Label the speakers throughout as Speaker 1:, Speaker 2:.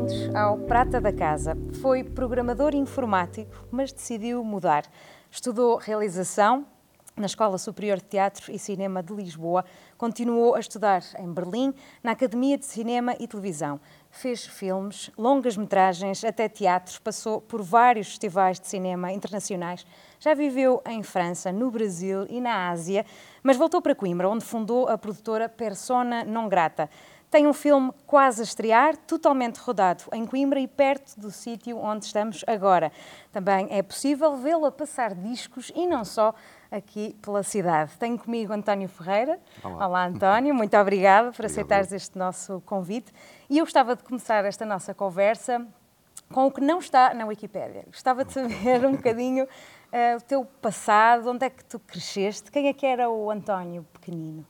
Speaker 1: bem-vindos ao Prata da Casa. Foi programador informático, mas decidiu mudar. Estudou realização na Escola Superior de Teatro e Cinema de Lisboa. Continuou a estudar em Berlim, na Academia de Cinema e Televisão. Fez filmes, longas metragens, até teatros, passou por vários festivais de cinema internacionais. Já viveu em França, no Brasil e na Ásia, mas voltou para Coimbra, onde fundou a produtora Persona Non Grata. Tem um filme quase a estrear, totalmente rodado em Coimbra e perto do sítio onde estamos agora. Também é possível vê-lo a passar discos e não só aqui pela cidade. Tenho comigo António Ferreira.
Speaker 2: Olá,
Speaker 1: Olá António, muito obrigada por aceitares este nosso convite. E eu gostava de começar esta nossa conversa com o que não está na Wikipédia. Gostava de saber um bocadinho uh, o teu passado, onde é que tu cresceste, quem é que era o António pequenino?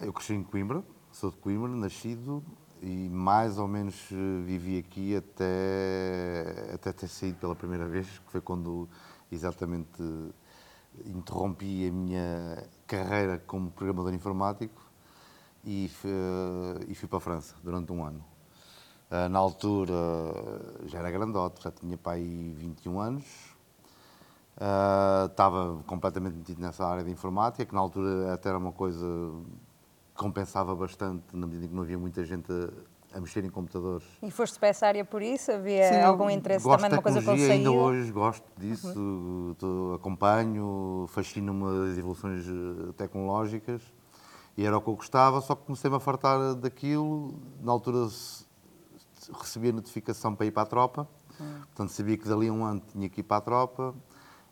Speaker 2: Eu cresci em Coimbra, sou de Coimbra, nascido e mais ou menos eh, vivi aqui até, até ter saído pela primeira vez, que foi quando exatamente interrompi a minha carreira como programador informático e fui, e fui para a França durante um ano. Eh, na altura já era grandote, já tinha pai 21 anos, estava completamente metido nessa área de informática, que na altura até era uma coisa compensava bastante, na medida em que não havia muita gente a, a mexer em computadores.
Speaker 1: E foste para essa área por isso? Havia
Speaker 2: Sim,
Speaker 1: algum interesse também numa coisa que
Speaker 2: ainda hoje gosto disso, uhum. tô, acompanho, fascino-me as evoluções eh, tecnológicas e era o que eu gostava, só que comecei-me a fartar daquilo. Na altura recebi a notificação para ir para a tropa, uhum. portanto sabia que dali a um ano tinha que ir para a tropa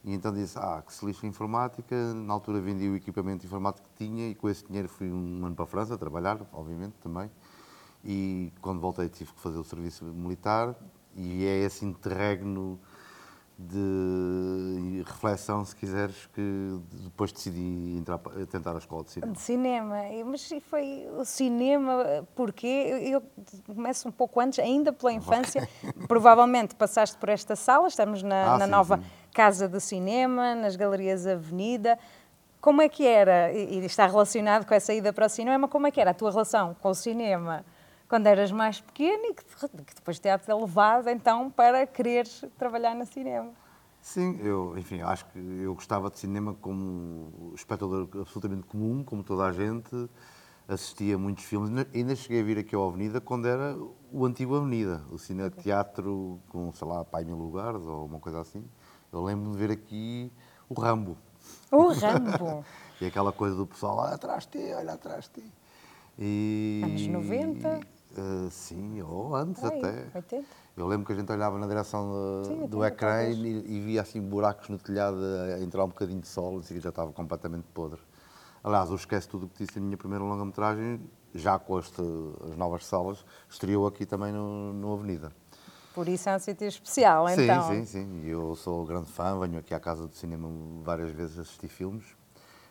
Speaker 2: e então disse, ah, que se lixa informática. Na altura vendi o equipamento informático que tinha e com esse dinheiro fui um ano para a França trabalhar, obviamente, também. E quando voltei tive que fazer o serviço militar e é esse interregno de reflexão, se quiseres, que depois decidi entrar, tentar a escola de cinema.
Speaker 1: De cinema, mas foi o cinema, porquê? Eu começo um pouco antes, ainda pela infância, provavelmente passaste por esta sala, estamos na,
Speaker 2: ah,
Speaker 1: na
Speaker 2: sim,
Speaker 1: nova
Speaker 2: sim.
Speaker 1: Casa do Cinema, nas Galerias Avenida. Como é que era, e está relacionado com essa ida para o cinema, como é que era a tua relação com o cinema? quando eras mais pequeno e que, depois te-te levado então para quereres trabalhar no cinema.
Speaker 2: Sim, eu, enfim, acho que eu gostava de cinema como espectador absolutamente comum, como toda a gente, assistia muitos filmes, ainda cheguei a vir aqui ao Avenida quando era o antigo Avenida, o cine-teatro com, sei lá, Pai Mil Lugares ou uma coisa assim. Eu lembro-me de ver aqui o Rambo.
Speaker 1: O Rambo!
Speaker 2: e aquela coisa do pessoal, olha atrás de ti, olha atrás de ti.
Speaker 1: E, Anos 90?
Speaker 2: Uh, sim, ou antes
Speaker 1: Oi,
Speaker 2: até.
Speaker 1: 80?
Speaker 2: Eu lembro que a gente olhava na direção de, sim, do ecrã e, e, via assim buracos no telhado a entrar um bocadinho de sol, assim, já estava completamente podre. Aliás, eu esqueço tudo o que disse a minha primeira longa-metragem, já com este, as novas salas, estreou aqui também no, no Avenida.
Speaker 1: Por isso é um sítio especial,
Speaker 2: sim,
Speaker 1: então.
Speaker 2: Sim, sim, sim. Eu sou grande fã, venho aqui à Casa do Cinema várias vezes assistir filmes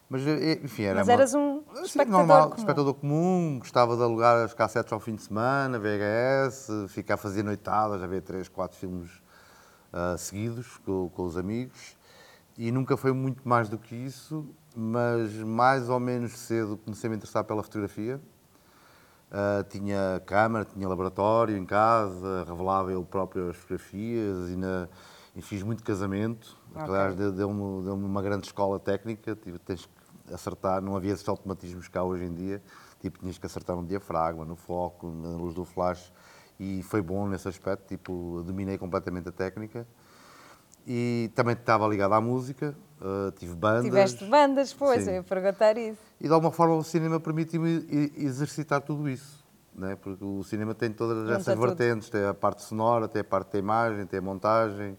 Speaker 2: mas, eh, enfim, era
Speaker 1: Mas
Speaker 2: uma...
Speaker 1: eras um espectador
Speaker 2: normal,
Speaker 1: comum.
Speaker 2: espectador comum, gostava de alugar as cassetes ao fim de semana, VHS, ficar a fazer noitadas, a ver três, quatro filmes uh, seguidos com, com, os amigos. E nunca foi muito mais do que isso, mas mais ou menos cedo comecei a me interessar pela fotografia. Uh, tinha câmara, tinha laboratório em casa, revelava eu próprio as fotografias e, na, e fiz muito casamento. Okay. Aliás, deu-me deu uma grande escola técnica, tive, tens que acertar, não havia esses automatismos cá hoje em dia, tipo, tinhas que acertar no diafragma, no foco, na luz do flash, e foi bom nesse aspecto, tipo, dominei completamente a técnica. E também estava ligado à música, uh, tive bandas.
Speaker 1: Tiveste bandas, pois, sim. eu ia perguntar isso.
Speaker 2: E de alguma forma o cinema permitiu-me exercitar tudo isso, né? porque o cinema tem todas Junta essas tudo. vertentes, tem a parte sonora, tem a parte da imagem, tem a montagem,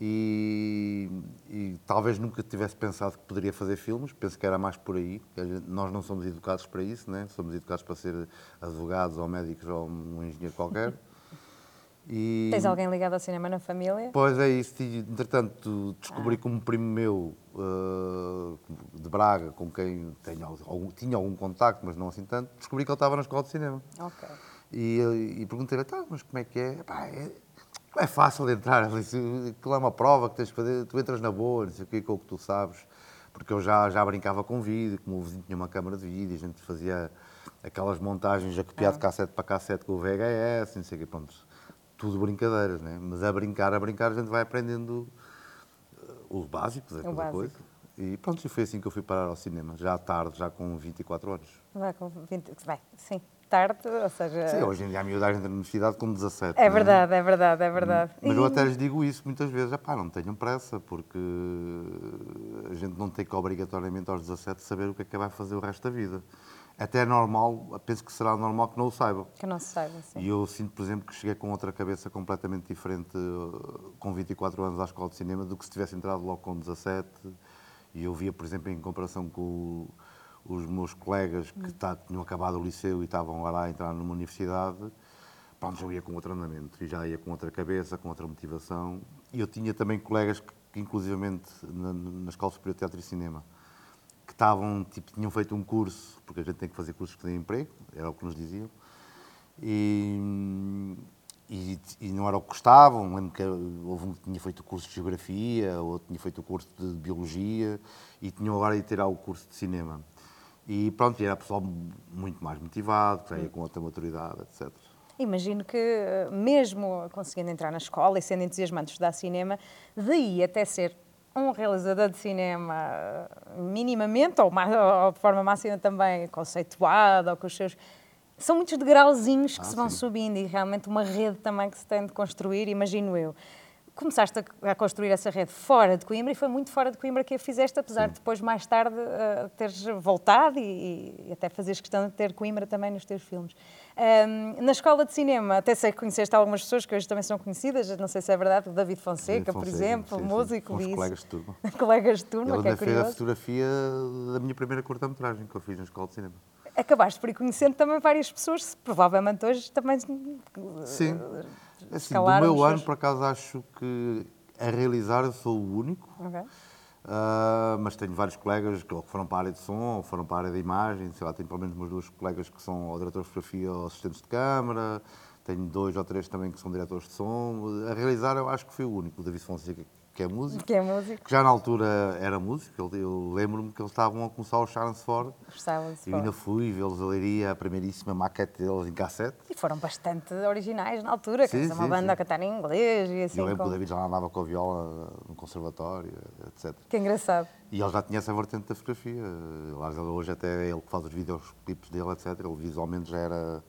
Speaker 2: e, e, talvez nunca tivesse pensado que poderia fazer filmes, penso que era mais por aí. Nós não somos educados para isso, né? somos educados para ser advogados ou médicos ou um engenheiro qualquer.
Speaker 1: E... Tens alguém ligado ao cinema na família?
Speaker 2: Pois é isso. Entretanto, descobri ah. que um primo meu uh, de Braga, com quem tenho algum, tinha algum contacto, mas não assim tanto, descobri que ele estava na escola de cinema.
Speaker 1: Ok.
Speaker 2: E, e perguntei-lhe, tá, mas como é que é? Epá, é não é fácil de entrar, aquilo é uma prova que tens que fazer, tu entras na boa, não sei o que, com o que tu sabes, porque eu já, já brincava com vídeo, como o vizinho tinha uma câmara de vídeo, a gente fazia aquelas montagens a copiar de
Speaker 1: Ah.
Speaker 2: cassete para cassete com o VHS, não sei o quê, pronto. Tudo brincadeiras, né? Mas a brincar, a brincar, a gente vai aprendendo eh, o básico daquela
Speaker 1: básico.
Speaker 2: coisa. E pronto, e foi assim que eu fui parar ao cinema, já tarde, já com 24 anos.
Speaker 1: Vai com 20, vai, sim, tarde, ou seja...
Speaker 2: Sim, hoje em dia a miúdagem entra na universidade com 17.
Speaker 1: É verdade, é verdade, é verdade.
Speaker 2: Mas eu até lhes digo isso muitas vezes, pá, não tenham pressa, porque a gente não tem que obrigatoriamente aos 17 saber o que é que vai fazer o resto da vida. Até é normal, penso que será normal que não o saibam.
Speaker 1: Que não se saiba, sim.
Speaker 2: E eu sinto, por exemplo, que cheguei com outra cabeça completamente diferente eh, com 24 anos à escola de cinema do que se tivesse entrado logo com 17. E eu via, por exemplo, em comparação com os meus colegas que tá- tinham acabado o liceu e estavam lá a entrar numa universidade, pronto, eu ia com outro andamento e já ia com outra cabeça, com outra motivação. E eu tinha também colegas que, que inclusivamente, na, na Escola Superior de Teatro e Cinema, que estavam, tipo, tinham feito um curso, porque a gente tem que fazer cursos têm emprego, era o que nos diziam, e, e, e não era o que gostavam. Lembro que houve um que tinha feito o curso de Geografia, outro tinha feito o curso de Biologia, e tinham agora de tirar o curso de Cinema. E pronto, era pessoal muito mais motivado, que com outra maturidade, etc.
Speaker 1: Imagino que, mesmo conseguindo entrar na escola e sendo entusiasmado de estudar cinema, daí até ser um realizador de cinema minimamente, ou, ma- ou de forma máxima também conceituado, ou com os seus... São muitos degrauzinhos que
Speaker 2: Ah,
Speaker 1: se vão
Speaker 2: sim.
Speaker 1: subindo e realmente uma rede também que se tem de construir, imagino eu. Começaste a, a construir essa rede fora de Coimbra e foi muito fora de Coimbra que a fizeste, apesar de depois, mais tarde, eh, teres voltado e, e até fazeres questão de ter Coimbra também nos teus filmes. Ahm, na escola de cinema, até sei que conheceste algumas pessoas que hoje também são conhecidas, não sei se é verdade, o David Fonseca, por
Speaker 2: Fonseca,
Speaker 1: exemplo,
Speaker 2: sim, sim.
Speaker 1: músico, isso.
Speaker 2: colegas de turma.
Speaker 1: colegas de turma,
Speaker 2: Ele
Speaker 1: que é
Speaker 2: fez a
Speaker 1: curioso.
Speaker 2: fotografia da minha primeira curta-metragem que eu fiz na Escola de Cinema.
Speaker 1: Acabaste por ir conhecendo também várias pessoas, provavelmente hoje também
Speaker 2: Sim. Assim, do meu
Speaker 1: os
Speaker 2: ano,
Speaker 1: seus-
Speaker 2: por acaso, acho que a realizar eu sou o único.
Speaker 1: Ok.
Speaker 2: Ah, mas tenho vários colegas que ou foram para a área de som, ou foram para a área de imagem, sei lá, tenho pelo menos umas duas colegas que são ou diretores de fotografia ou assistentes de câmara, tenho dois ou três também que são diretores de som. A realizar eu acho que fui o único, o David Fonseca, que é músico,
Speaker 1: Que é músico,
Speaker 2: que já na altura era músico, ele- eu lembro-me que eles estavam a começar o Sharon's Ford,
Speaker 1: gostava-se.
Speaker 2: eu ainda fui vê-los a leiria, a primeiríssima maquete deles em cassete,
Speaker 1: E foram bastante originais na altura, que
Speaker 2: Sim,
Speaker 1: é uma
Speaker 2: sim,
Speaker 1: banda
Speaker 2: sim.
Speaker 1: a cantar em inglês e
Speaker 2: e
Speaker 1: assim.
Speaker 2: eu lembro que o David já andava com a viola no conservatório, etc.
Speaker 1: Que engraçado.
Speaker 2: E ele já tinha essa vertente da fotografia. Aliás, hoje até é ele que faz os videoclipes dele, etc. Ele visualmente já era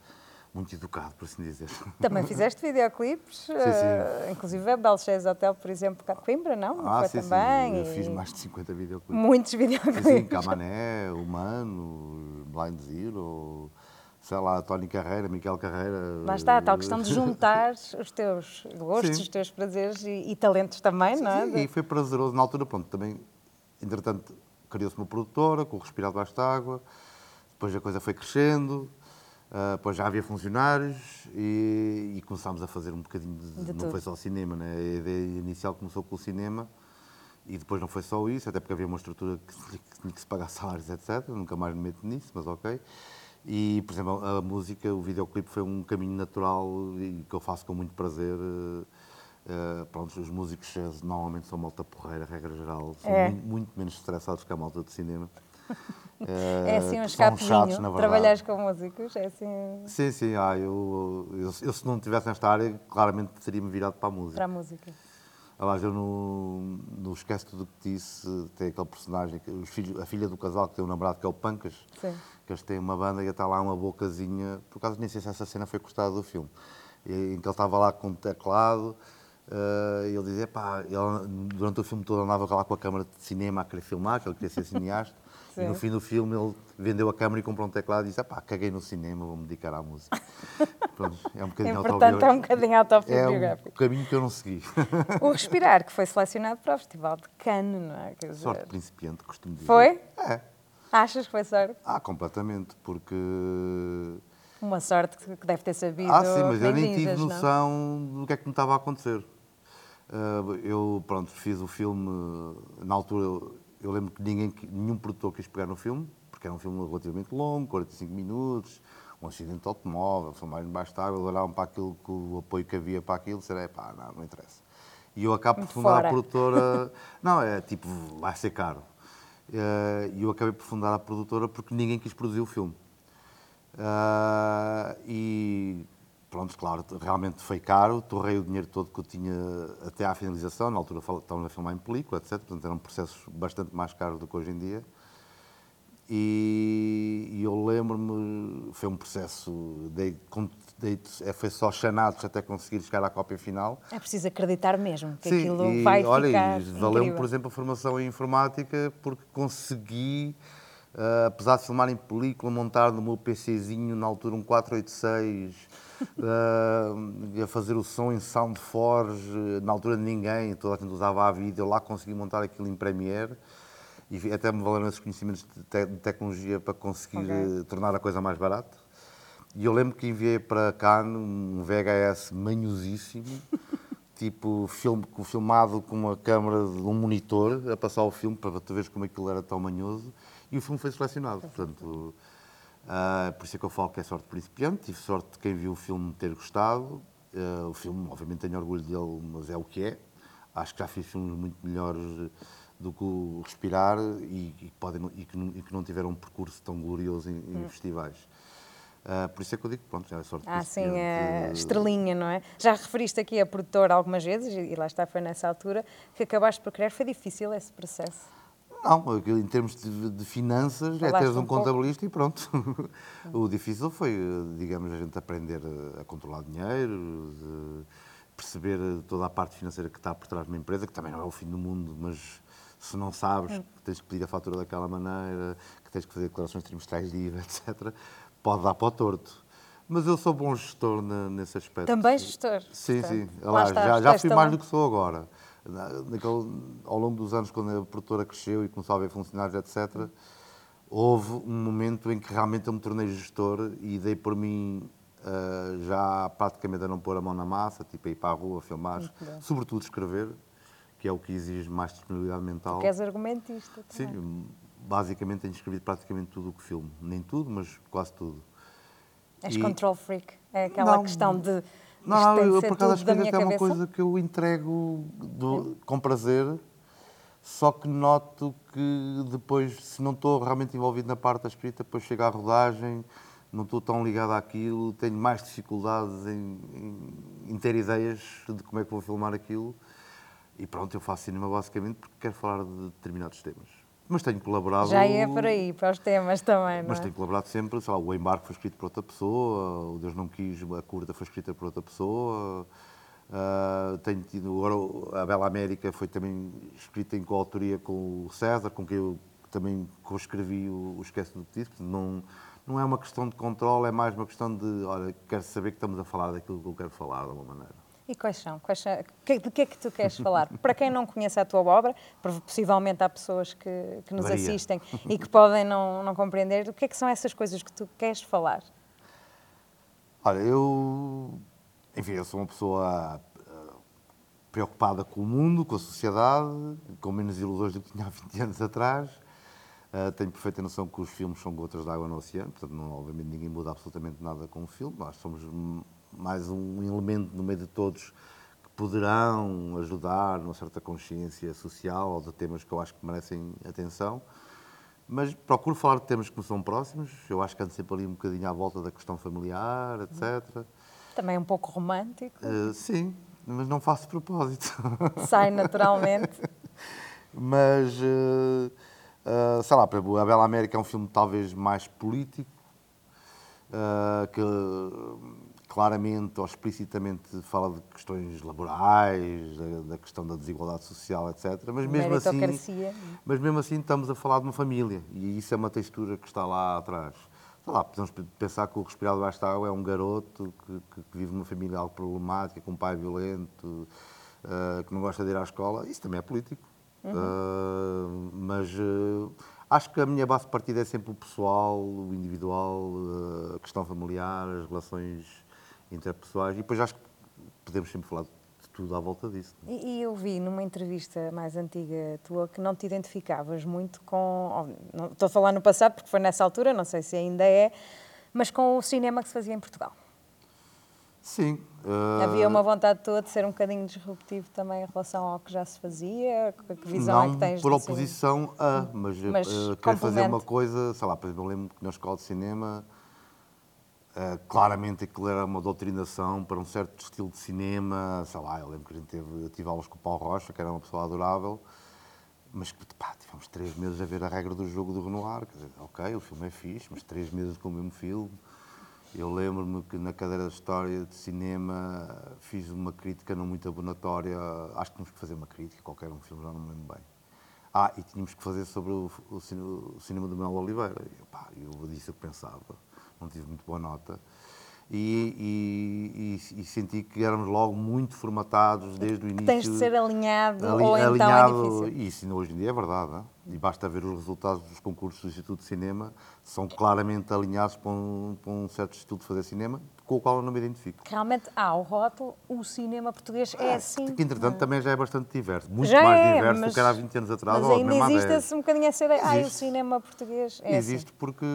Speaker 2: muito educado, por assim dizer.
Speaker 1: Também fizeste videoclipes, eh, inclusive a Belchese Hotel, por exemplo, cá de Coimbra, não?
Speaker 2: Ah,
Speaker 1: foi
Speaker 2: sim,
Speaker 1: também?
Speaker 2: sim. Eu
Speaker 1: E
Speaker 2: fiz mais de 50 videoclipes.
Speaker 1: Muitos
Speaker 2: Sim,
Speaker 1: videoclipes.
Speaker 2: Camané, Humano, Blind Zero, sei lá, Tony Carreira, Miquel Carreira.
Speaker 1: Lá está, a tal questão de juntar os teus gostos,
Speaker 2: Sim.
Speaker 1: os teus prazeres e, e talentos também, não é?
Speaker 2: Sim, e foi prazeroso na altura, pronto, também, entretanto, criou-se uma produtora, com o Respirar Debaixo de Água, depois a coisa foi crescendo, ah, depois já havia funcionários e, e começámos a fazer um bocadinho de...
Speaker 1: De
Speaker 2: não
Speaker 1: tudo.
Speaker 2: foi só cinema, né? a ideia inicial começou com o cinema e depois não foi só isso, até porque havia uma estrutura que, que tinha que se pagar salários, etc. Nunca mais me meto nisso, mas ok. E, por exemplo, a música, o videoclipe foi um caminho natural e que eu faço com muito prazer. eh, pronto, os músicos normalmente são malta porreira, regra geral. São
Speaker 1: É.
Speaker 2: muito, muito menos estressados que a malta de cinema.
Speaker 1: É assim um
Speaker 2: Eh, chatos, na
Speaker 1: escapezinho,
Speaker 2: verdade.
Speaker 1: trabalhares com músicos, é assim
Speaker 2: Sim, sim. Ah, eu, eu, eu, se não estivesse nesta área, claramente teria-me virado para a música.
Speaker 1: para a música.
Speaker 2: Aliás, eu no, no Esquece Tudo o que disse, tem aquele personagem, que- os filhos, a filha do casal que tem um namorado que é o Pancas,
Speaker 1: Sim.
Speaker 2: que eles têm uma banda e está lá uma bocazinha, por acaso nem sei se essa cena foi cortada do filme, em que ele estava lá com o teclado eh, e ele dizia, pá, ele, durante o filme todo andava lá com a câmara de cinema a querer filmar, que ele queria ser cineasta, e no
Speaker 1: Sim.
Speaker 2: fim do filme ele vendeu a câmara e comprou um teclado e disse, pá, caguei no cinema, vou-me dedicar à música. Pronto, é um bocadinho
Speaker 1: Portanto, é um
Speaker 2: autobiográfico.
Speaker 1: bocadinho
Speaker 2: É
Speaker 1: autobiográfico.
Speaker 2: um caminho que eu não segui.
Speaker 1: O Respirar, que foi selecionado para o Festival de Cannes, não é? Dizer,
Speaker 2: Sorte de principiante, costumo dizer.
Speaker 1: Foi?
Speaker 2: É.
Speaker 1: Achas que foi sorte?
Speaker 2: Ah, completamente, porque...
Speaker 1: Uma sorte que deve ter sabido.
Speaker 2: Ah, sim, mas eu nem tive
Speaker 1: não?
Speaker 2: noção do que é que me estava a acontecer. Ah, eu, pronto, fiz o filme, na altura, eu, lembro que ninguém, nenhum produtor quis pegar no filme, porque era um filme relativamente longo, 45 minutos, um acidente de automóvel, de água, eles olhavam para aquilo, que o apoio que havia para aquilo, disseram, é pá, não, não interessa. E eu acabo por fundar
Speaker 1: fora.
Speaker 2: a produtora, não, é tipo, vai ser caro. Eh, E eu acabei por fundar a produtora porque ninguém quis produzir o filme. Uh, e pronto, claro, realmente foi caro, torrei o dinheiro todo que eu tinha até à finalização, na altura estávamos a filmar em película, etc. Portanto, eram processos bastante mais caros do que hoje em dia. E, e eu lembro-me, foi um processo, dei, dei, é, foi só chanados até conseguir chegar à cópia final.
Speaker 1: É preciso acreditar mesmo que
Speaker 2: Sim,
Speaker 1: aquilo
Speaker 2: e,
Speaker 1: vai
Speaker 2: olha,
Speaker 1: ficar
Speaker 2: valeu-me, por exemplo, a formação em informática, porque consegui, uh, apesar de filmar em película, montar no meu PCzinho, na altura um 486, uh, a fazer o som em Soundforge, na altura de ninguém, toda a gente usava a vídeo, lá consegui montar aquilo em Premiere e até me valeram esses conhecimentos de, te de tecnologia para conseguir okay. Eh, tornar a coisa mais barata. E eu lembro que enviei para cá um VHS manhosíssimo, tipo filme, filmado com uma câmera de um monitor a passar o filme para tu veres como aquilo era tão manhoso. E o filme foi selecionado. Portanto, uh, por isso é que eu falo que é sorte principiante. Tive sorte de quem viu o filme ter gostado. Uh, o filme, obviamente, tenho orgulho dele, mas é o que é. Acho que já fiz filmes muito melhores do que o respirar e, e, podem, e, que, não, e que não tiveram um percurso tão glorioso em, em hum. festivais. Uh, por isso é que eu digo, pronto, já é sorte
Speaker 1: Ah, sim, a estrelinha, não é? Já referiste aqui a produtora algumas vezes, e lá está, foi nessa altura, que acabaste por criar. Foi difícil esse processo?
Speaker 2: Não, em termos de, de finanças, Falaste é teres um, um contabilista e pronto. o difícil foi, digamos, a gente aprender a, controlar dinheiro, perceber toda a parte financeira que está por trás de uma empresa, que também não é o fim do mundo, mas se não sabes que tens que pedir a fatura daquela maneira, que tens que fazer declarações trimestrais de IVA, etc., pode dar para o torto. Mas eu sou bom gestor nesse aspecto.
Speaker 1: Também gestor.
Speaker 2: Sim, sim. Aliás, já, já fui mais do que sou agora. Naquele, ao longo dos anos, quando a produtora cresceu e começou a haver funcionários, etc., houve um momento em que realmente eu me tornei gestor e dei por mim uh, já praticamente a não pôr a mão na massa, tipo a ir para a rua, filmar, sobretudo escrever que é o que exige mais disponibilidade mental.
Speaker 1: Tu és argumentista
Speaker 2: também. Sim, basicamente tenho escrevido praticamente tudo o que filmo. Nem tudo, mas quase tudo.
Speaker 1: És e... control freak? É aquela
Speaker 2: não,
Speaker 1: questão de.
Speaker 2: Não, não eu por acaso acho que é uma coisa que eu entrego do, com prazer, só que noto que depois, se não estou realmente envolvido na parte da escrita, depois chega à rodagem, não estou tão ligado àquilo, tenho mais dificuldades em, em, em ter ideias de como é que vou filmar aquilo. E pronto, eu faço cinema basicamente porque quero falar de determinados temas. Mas tenho colaborado.
Speaker 1: Já é por aí, para os temas também, não
Speaker 2: Mas é? tenho colaborado sempre, sei lá, o Embarque foi escrito por outra pessoa, o Deus Não Quis, a curta foi escrita por outra pessoa. Uh, tenho tido, agora a Bela América foi também escrita em coautoria com o César, com quem eu também co-escrevi o, o Esquece do que disse. Não, não é uma questão de controle, é mais uma questão de, olha, quero saber que estamos a falar daquilo que eu quero falar, de alguma maneira.
Speaker 1: E quais são? Quais são? De que é que tu queres falar? Para quem não conhece a tua obra, possivelmente há pessoas que, que nos Maria. assistem e que podem não, não compreender, o que é que são essas coisas que tu queres falar?
Speaker 2: Olha, eu. Enfim, eu sou uma pessoa eh, preocupada com o mundo, com a sociedade, com menos ilusões do que tinha há 20 anos atrás. Uh, tenho perfeita noção que os filmes são gotas de água no oceano, portanto, não, obviamente, ninguém muda absolutamente nada com o filme. Nós somos mais um elemento no meio de todos que poderão ajudar numa certa consciência social ou de temas que eu acho que merecem atenção. Mas procuro falar de temas que me são próximos. Eu acho que ando sempre ali um bocadinho à volta da questão familiar, etc.
Speaker 1: Também um pouco romântico.
Speaker 2: Uh, sim, mas não faço propósito.
Speaker 1: Sai naturalmente.
Speaker 2: mas, uh, uh, sei lá, a Bela América é um filme talvez mais político, que claramente ou explicitamente fala de questões laborais, da, da questão da desigualdade social, etc. Mas mesmo, assim, mas mesmo assim estamos a falar de uma família e isso é uma textura que está lá atrás. Sei lá, podemos pensar que o Respirado Debaixo da Água é um garoto que, que, vive numa família algo problemática, com um pai violento, uh, que não gosta de ir à escola. Isso também é político. Uhum. Uh, mas uh, acho que a minha base de partida é sempre o pessoal, o individual, a questão familiar, as relações interpessoais, e depois acho que podemos sempre falar de tudo à volta disso.
Speaker 1: E, e, eu vi numa entrevista mais antiga tua que não te identificavas muito com. Não, estou a falar no passado porque foi nessa altura, não sei se ainda é, mas com o cinema que se fazia em Portugal.
Speaker 2: Sim.
Speaker 1: Uh... Havia uma vontade tua de ser um bocadinho disruptivo também em relação ao que já se fazia? Que visão
Speaker 2: não
Speaker 1: é que tens?
Speaker 2: por oposição a, mas, mas uh, querer fazer uma coisa, sei lá, por exemplo, eu lembro que na escola de cinema Uh, claramente aquilo era uma doutrinação para um certo estilo de cinema, sei lá, eu lembro que a gente teve, eu tive aulas com o Paulo Rocha, que era uma pessoa adorável, mas que, pá, tivemos três meses a ver a regra do jogo do Renoir, quer dizer, ok, o filme é fixe, mas três meses com o mesmo filme. Eu lembro-me que na cadeira de História de Cinema fiz uma crítica não muito abonatória, acho que tínhamos que fazer uma crítica, qualquer um filme, já não me lembro bem. Ah, e tínhamos que fazer sobre o, o, o cinema do Mel Oliveira. Eu, pá, eu disse o que pensava não tive muito boa nota. E, e, e, senti que éramos logo muito formatados desde o início.
Speaker 1: Tens de ser alinhado, ali, ou então é difícil.
Speaker 2: E isso hoje em dia é verdade. Não? E basta ver os resultados dos concursos do Instituto de Cinema, são claramente alinhados para um, para um certo instituto de fazer cinema, com o qual eu não me identifico.
Speaker 1: Realmente há o rótulo, o cinema português é, é assim.
Speaker 2: Que, entretanto, também já é bastante diverso. Muito já mais é, diverso do que era há 20 anos atrás.
Speaker 1: Mas ainda existe um bocadinho essa ideia. Ah, o cinema português é assim.
Speaker 2: Existe
Speaker 1: assim.
Speaker 2: porque,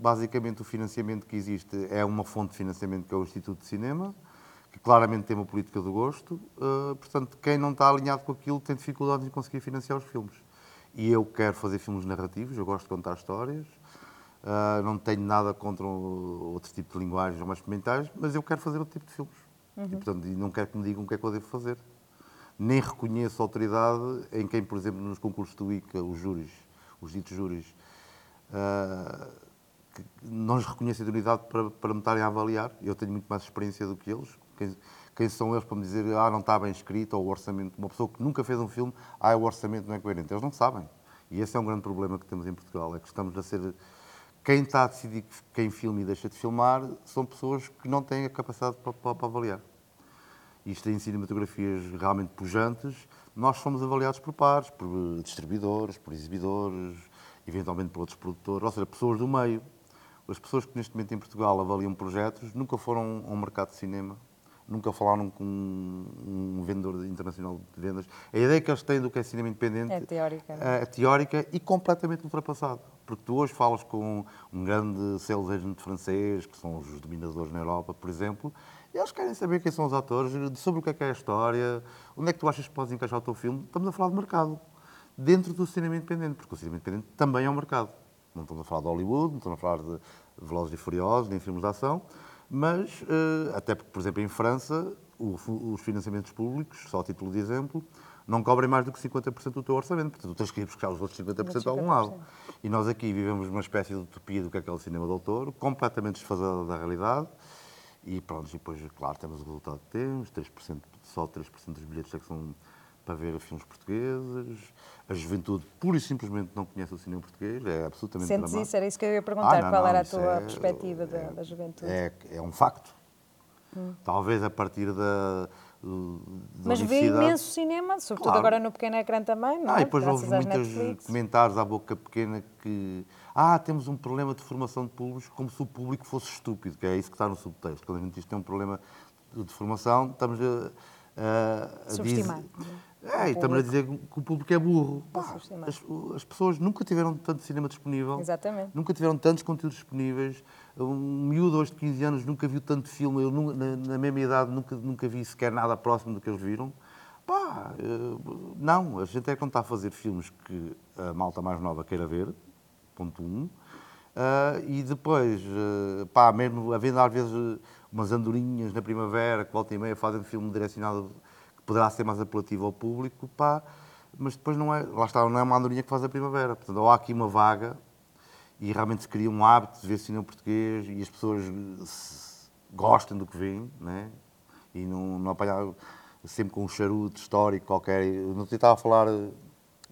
Speaker 2: basicamente, o financiamento que existe é uma fonte de financiamento que é o Instituto de Cinema, que claramente tem uma política do gosto. Uh, portanto, quem não está alinhado com aquilo tem dificuldade em conseguir financiar os filmes. E eu quero fazer filmes narrativos, eu gosto de contar histórias. Uh, não tenho nada contra outro tipo de linguagens ou mais experimentais, mas eu quero fazer outro tipo de filmes. Uhum. E, portanto, não quero que me digam o que é que eu devo fazer. Nem reconheço autoridade em quem, por exemplo, nos concursos do ICA, os júris, os ditos júris, uh, não lhes reconhecem autoridade para, para me estarem a avaliar. Eu tenho muito mais experiência do que eles. Quem, quem são eles para me dizer, ah, não está bem escrito, ou o orçamento. Uma pessoa que nunca fez um filme, ah, o orçamento não é coerente. Eles não sabem. E esse é um grande problema que temos em Portugal, é que estamos a ser quem está a decidir quem filma e deixa de filmar são pessoas que não têm a capacidade para, para, para avaliar. Isto em cinematografias realmente pujantes, nós somos avaliados por pares, por distribuidores, por exibidores, eventualmente por outros produtores, ou seja, pessoas do meio. As pessoas que neste momento em Portugal avaliam projetos nunca foram ao mercado de cinema, nunca falaram com um vendedor internacional de vendas. A ideia que eles têm do que é cinema independente
Speaker 1: é teórica,
Speaker 2: é, é teórica e completamente ultrapassada. Porque tu hoje falas com um grande sales agent francês, que são os dominadores na Europa, por exemplo, e eles querem saber quem são os atores, sobre o que é, que é a história, onde é que tu achas que podes encaixar o teu filme. Estamos a falar de mercado, dentro do cinema independente, porque o cinema independente também é um mercado. Não estamos a falar de Hollywood, não estamos a falar de Velozes e Furiosos, nem filmes de ação, mas, eh, até porque, por exemplo, em França, os financiamentos públicos, só a título de exemplo, não cobrem mais do que 50% do teu orçamento. Portanto, tu tens que ir buscar os outros 50% a algum lado. E nós aqui vivemos uma espécie de utopia do que é aquele cinema de autor, completamente desfasada da realidade. E pronto, e depois, claro, temos o resultado que temos, 3%, só 3% dos bilhetes é que são para ver filmes portugueses. A juventude, pura e simplesmente, não conhece o cinema português, é absolutamente
Speaker 1: Sentes dramático. isso? Era isso que eu ia perguntar, ah, não, qual não, era a tua é, perspectiva é, da, da, juventude?
Speaker 2: É, é um facto. Hum. Talvez a partir da
Speaker 1: mas vê imenso cinema, sobretudo claro. agora no pequeno ecrã também, não
Speaker 2: ah,
Speaker 1: é?
Speaker 2: E depois houve muitos comentários à boca pequena que ah, temos um problema de formação de públicos como se o público fosse estúpido, que é isso que está no subtexto. Quando a gente diz que tem um problema de formação, estamos a, a, a
Speaker 1: Subestimar.
Speaker 2: Dizer, é, e estamos a dizer que o público é burro. Pá, as, as, pessoas nunca tiveram tanto cinema disponível.
Speaker 1: Exatamente.
Speaker 2: Nunca tiveram tantos conteúdos disponíveis. Um miúdo hoje de 15 anos nunca viu tanto filme. Eu, na, na mesma idade, nunca, nunca vi sequer nada próximo do que eles viram. Pá, eh, não. A gente é quando está a fazer filmes que a malta mais nova queira ver, ponto um. Uh, e depois, uh, pá, mesmo havendo às vezes umas andorinhas na primavera que volta e meia fazem filme direcionado poderá ser mais apelativo ao público, pá, mas depois não é, lá está, não é uma andorinha que faz a primavera. Portanto, ou há aqui uma vaga e realmente se cria um hábito de ver cinema português e as pessoas gostem do que veem, né? e não, não apanhar sempre com um charuto histórico qualquer. Eu não estava a falar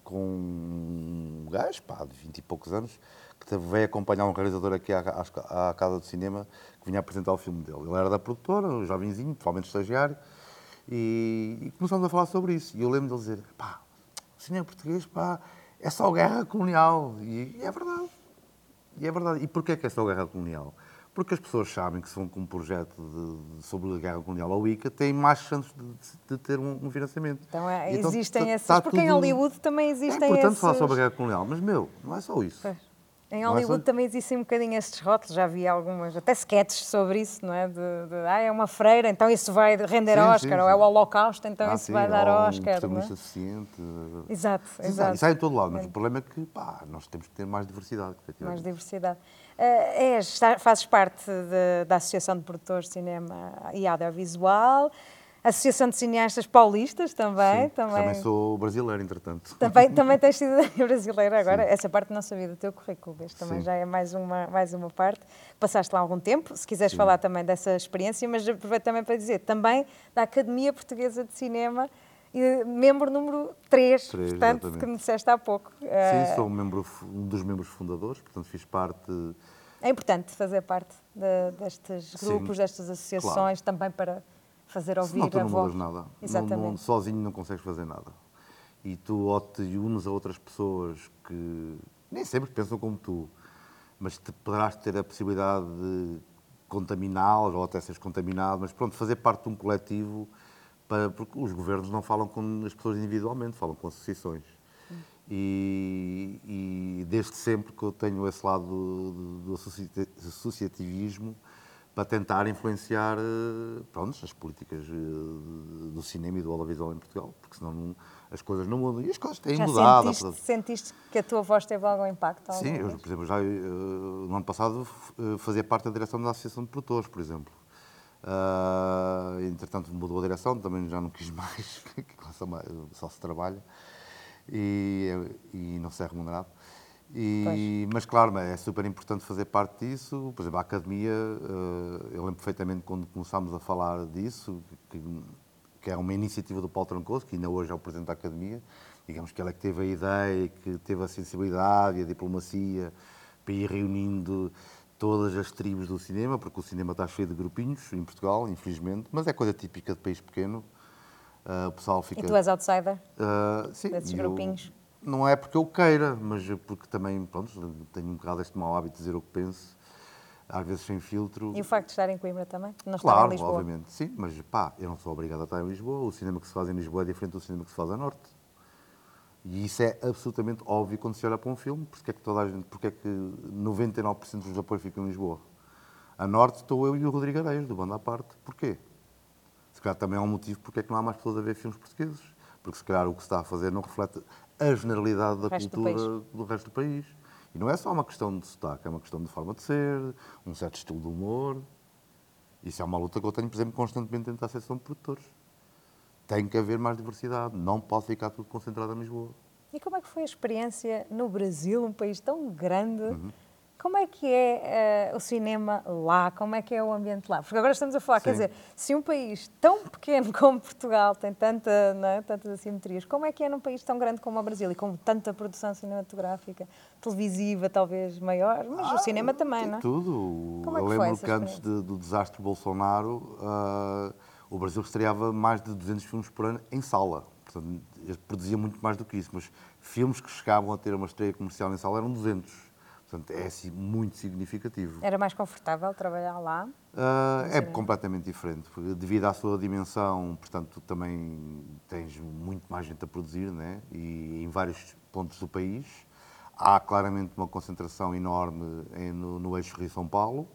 Speaker 2: com um gajo, pá, de 20 e poucos anos, que veio acompanhar um realizador aqui à, à, à Casa do Cinema, que vinha apresentar o filme dele. Ele era da produtora, um jovenzinho, provavelmente estagiário, e, e começámos a falar sobre isso. E eu lembro de dizer: pá, o cinema português, pá, é só guerra colonial. E, e é verdade. E é verdade. E porquê que é só guerra colonial? Porque as pessoas sabem que se vão com um projeto de, de, sobre a guerra colonial ao ICA, têm mais chances de, de ter um, um, financiamento.
Speaker 1: Então, é, existem tá, essas. Tá porque tudo... em Hollywood também existem
Speaker 2: É importante
Speaker 1: esses...
Speaker 2: falar sobre a guerra colonial, mas, meu, não é só isso.
Speaker 1: Em Hollywood é também existem um bocadinho estes rótulos, já vi algumas, até sketches sobre isso, não é? De, de ah, é uma freira, então isso vai render sim, Oscar, sim, sim. ou é o Holocausto, então ah, isso vai dar Oscar. Um
Speaker 2: protagonista deficiente.
Speaker 1: Exato, exato.
Speaker 2: Isso sai em todo lado, mas o problema é que pá, nós temos que ter mais diversidade.
Speaker 1: Mais diversidade. Uh, és, fazes parte de, da Associação de Produtores de Cinema e Audiovisual. Associação de Cineastas Paulistas também.
Speaker 2: Sim, também. também sou brasileiro, entretanto.
Speaker 1: Também, também tens sido brasileira agora. Sim. Essa parte não sabia do teu currículo, este também Sim. já é mais uma, mais uma parte. Passaste lá algum tempo, se quiseres falar também dessa experiência, mas aproveito também para dizer, também da Academia Portuguesa de Cinema, e membro número 3, 3 portanto, exatamente. que me disseste há pouco.
Speaker 2: Sim, uh... sou um, membro, um dos membros fundadores, portanto fiz parte...
Speaker 1: É importante fazer parte de, destes grupos, destas associações, claro. também para fazer ouvir
Speaker 2: Senão tu
Speaker 1: não
Speaker 2: mudas nada.
Speaker 1: Exatamente.
Speaker 2: Sozinho não consegues fazer nada. E tu ou te unes a outras pessoas que nem sempre pensam como tu, mas te poderás ter a possibilidade de contaminá-las ou até seres contaminado, mas pronto, fazer parte de um coletivo, para, porque os governos não falam com as pessoas individualmente, falam com associações. E, e, desde sempre que eu tenho esse lado do, do associativismo, para tentar influenciar eh, pronto, as políticas eh, do cinema e do audiovisual em Portugal, porque senão não, as coisas não mudam. E as coisas têm
Speaker 1: já
Speaker 2: mudado.
Speaker 1: Sentiste, sentiste que a tua voz teve algum impacto?
Speaker 2: Sim, eu, por exemplo, já eh, no ano passado fazia parte da direção da Associação de Produtores, por exemplo. Uh, entretanto mudou a direção, também já não quis mais, só se trabalha e, e não se é remunerado. E, mas, claro, é super importante fazer parte disso. Por exemplo, a academia, eh, eu lembro perfeitamente quando começámos a falar disso, que, que é uma iniciativa do Paulo Trancoso, que ainda hoje é o presidente da academia. Digamos que ela é que teve a ideia, que teve a sensibilidade e a diplomacia para ir reunindo todas as tribos do cinema, porque o cinema está cheio de grupinhos em Portugal, infelizmente, mas é coisa típica de país pequeno. Uh, o pessoal fica...
Speaker 1: E tu és outsider
Speaker 2: uh, sim,
Speaker 1: desses grupinhos?
Speaker 2: Não é porque eu queira, mas porque também, pronto, tenho um bocado este mau hábito de dizer o que penso, às vezes sem filtro.
Speaker 1: E o facto de estar em Coimbra também?
Speaker 2: Não claro, em Lisboa? obviamente, sim, mas pá, eu não sou obrigado a estar em Lisboa. O cinema que se faz em Lisboa é diferente do cinema que se faz a Norte. E isso é absolutamente óbvio quando se olha para um filme, porque é que toda a gente, porque é que 99% dos apoios ficam em Lisboa. A Norte estou eu e o Rodrigo Areias, do Banda à Parte. Porquê? Se calhar também é um motivo porque é que não há mais pessoas a ver filmes portugueses. Porque se calhar o que se está a fazer não reflete a generalidade da cultura do, do, resto do país. E não é só uma questão de sotaque, é uma questão de forma de ser, um certo estilo de humor. Isso é uma luta que eu tenho, por exemplo, constantemente dentro da Associação de Produtores. Tem que haver mais diversidade, não pode ficar tudo concentrado em Lisboa.
Speaker 1: E como é que foi a experiência no Brasil, um país tão grande? Uhum como é que é uh, o cinema lá? Como é que é o ambiente lá? Porque agora estamos a falar, Sim. quer dizer, se um país tão pequeno como Portugal tem tanta, é, tantas assimetrias, como é que é num país tão grande como o Brasil e com tanta produção cinematográfica, televisiva talvez maior, mas ah, o cinema também, não é?
Speaker 2: Tudo. Como é que Eu lembro que antes de, do desastre Bolsonaro, uh, o Brasil estreava mais de 200 filmes por ano em sala. Portanto, produzia muito mais do que isso, mas filmes que chegavam a ter uma estreia comercial em sala eram 200. Portanto, é assim, muito significativo.
Speaker 1: Era mais confortável trabalhar lá?
Speaker 2: Uh, é completamente diferente, porque devido à sua dimensão, portanto, também tens muito mais gente a produzir, né? e em vários pontos do país. Há claramente uma concentração enorme em, no, no eixo Rio-São Paulo,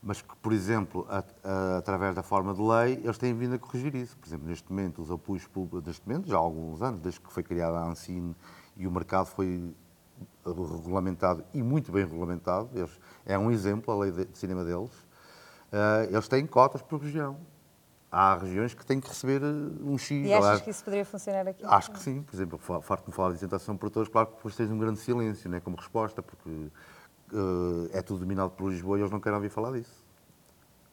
Speaker 2: mas que, por exemplo, a, a, através da forma de lei, eles têm vindo a corrigir isso. Por exemplo, neste momento, os apoios públicos, neste momento, já há alguns anos, desde que foi criada a Ancine e o mercado foi regulamentado e muito bem regulamentado. Eles, é um exemplo, a lei de cinema deles. Uh, eles têm cotas por região. Há regiões que têm que receber eh, um X.
Speaker 1: E achas que isso poderia funcionar aqui?
Speaker 2: Acho que sim. Por exemplo, farto-me falar de isentação por todos, claro que depois tens um grande silêncio né, como resposta, porque uh, é tudo dominado por Lisboa e eles não querem ouvir falar disso.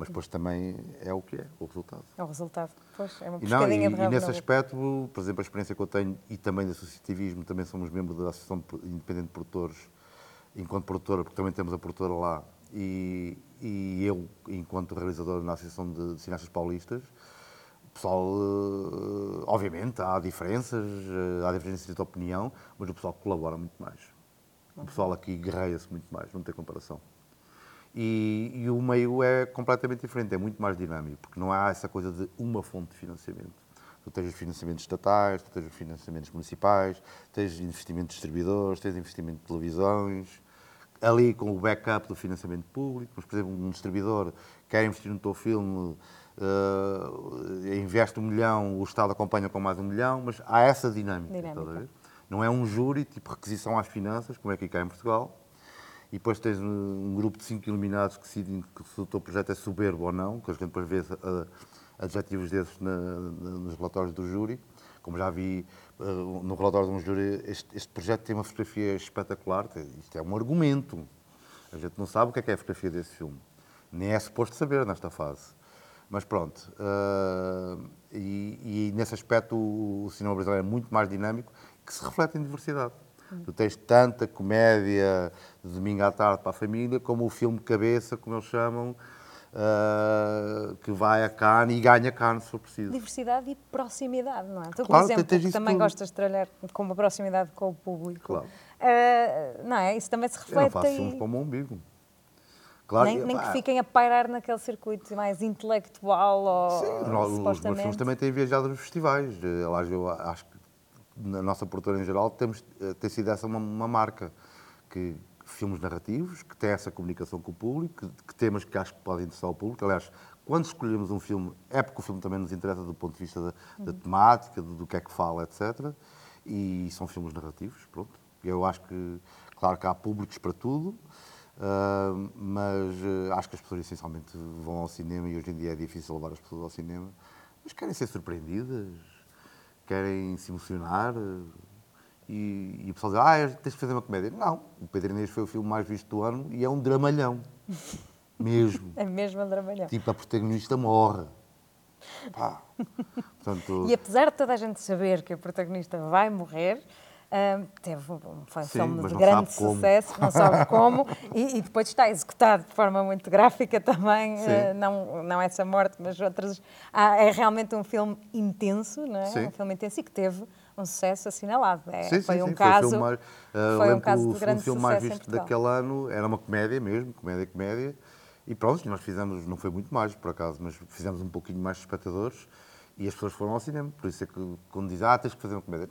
Speaker 2: Mas depois também é o que é, o resultado.
Speaker 1: É o resultado, pois, é uma
Speaker 2: e, não, e, e nesse aspecto, por exemplo, a experiência que eu tenho e também de associativismo, também somos membros da Associação Independente de Produtores, enquanto produtora, porque também temos a produtora lá, e, e eu, enquanto realizador na Associação de, de Cineastas Paulistas, o pessoal, eh, obviamente, há diferenças, eh, há diferenças de opinião, mas o pessoal colabora muito mais. O pessoal aqui guerreia-se muito mais, não tem comparação. E, e, o meio é completamente diferente, é muito mais dinâmico, porque não há essa coisa de uma fonte de financiamento. Tu tens os financiamentos estatais, tu tens os financiamentos municipais, tens investimento de distribuidores, tens investimento de televisões, ali com o backup do financiamento público, mas, por exemplo, um distribuidor quer investir no teu filme, uh, investe um milhão, o Estado acompanha com mais um milhão, mas há essa dinâmica. dinâmica. Não é um júri, tipo requisição às finanças, como é que cá em Portugal, e depois tens um grupo de cinco iluminados que decidem se o teu projeto é soberbo ou não, que a gente depois vê uh, adjetivos desses na, na, nos relatórios do júri. Como já vi uh, no relatório de um júri, este, este, projeto tem uma fotografia espetacular, isto é um argumento. A gente não sabe o que é, que é a fotografia desse filme. Nem é suposto saber nesta fase. Mas pronto, uh, e, e, nesse aspecto o, o cinema brasileiro é muito mais dinâmico, que se reflete em diversidade. Tu tens tanta comédia de domingo à tarde para a família, como o filme cabeça, como eles chamam, uh, que vai a carne e ganha carne, se for preciso.
Speaker 1: Diversidade e proximidade, não é? Tu, claro, por exemplo, que também tudo. gostas de trabalhar com uma proximidade com o público. Claro. Uh, não é? Isso também se reflete Eu não
Speaker 2: faço aí... filmes para o meu umbigo.
Speaker 1: Claro, nem, nem que fiquem a pairar naquele circuito mais intelectual ou
Speaker 2: Sim, nós, os meus filmes também têm viajado nos festivais. Eu acho que na nossa produtora em geral temos, eh, tem sido essa uma, uma marca que filmes narrativos, que têm essa comunicação com o público, que, que, temas que acho que podem interessar ao público. Aliás, quando escolhemos um filme, é porque o filme também nos interessa do ponto de vista da, da temática, do, do, que é que fala, etc. E são filmes narrativos, pronto. Eu acho que, claro que há públicos para tudo, Uh, mas uh, acho que as pessoas essencialmente vão ao cinema e hoje em dia é difícil levar as pessoas ao cinema, mas querem ser surpreendidas, querem se emocionar. Uh, e, e, o pessoal diz, ah, tens de fazer uma comédia. Não, o Pedro Inês foi o filme mais visto do ano e é um dramalhão. Mesmo.
Speaker 1: É mesmo um dramalhão.
Speaker 2: Tipo, a protagonista morre. Pá.
Speaker 1: Portanto... E apesar de toda a gente saber que a protagonista vai morrer, Uh, teve um, foi um filme de grande sucesso, não sabe como, e, e, depois está executado de forma muito gráfica também, uh, não, não essa morte, mas outras. Ah, é realmente um filme intenso, não é? Sim. Um filme intenso e que teve um sucesso assinalado. É,
Speaker 2: sim,
Speaker 1: foi,
Speaker 2: sim,
Speaker 1: um
Speaker 2: sim.
Speaker 1: Caso,
Speaker 2: foi, mais, uh, foi um caso de grande o filme mais visto daquele ano era uma comédia mesmo, comédia, comédia. E pronto, nós fizemos, não foi muito mais por acaso, mas fizemos um pouquinho mais de espectadores e as pessoas foram ao cinema. Por isso é que quando dizem, ah, tens que fazer uma comédia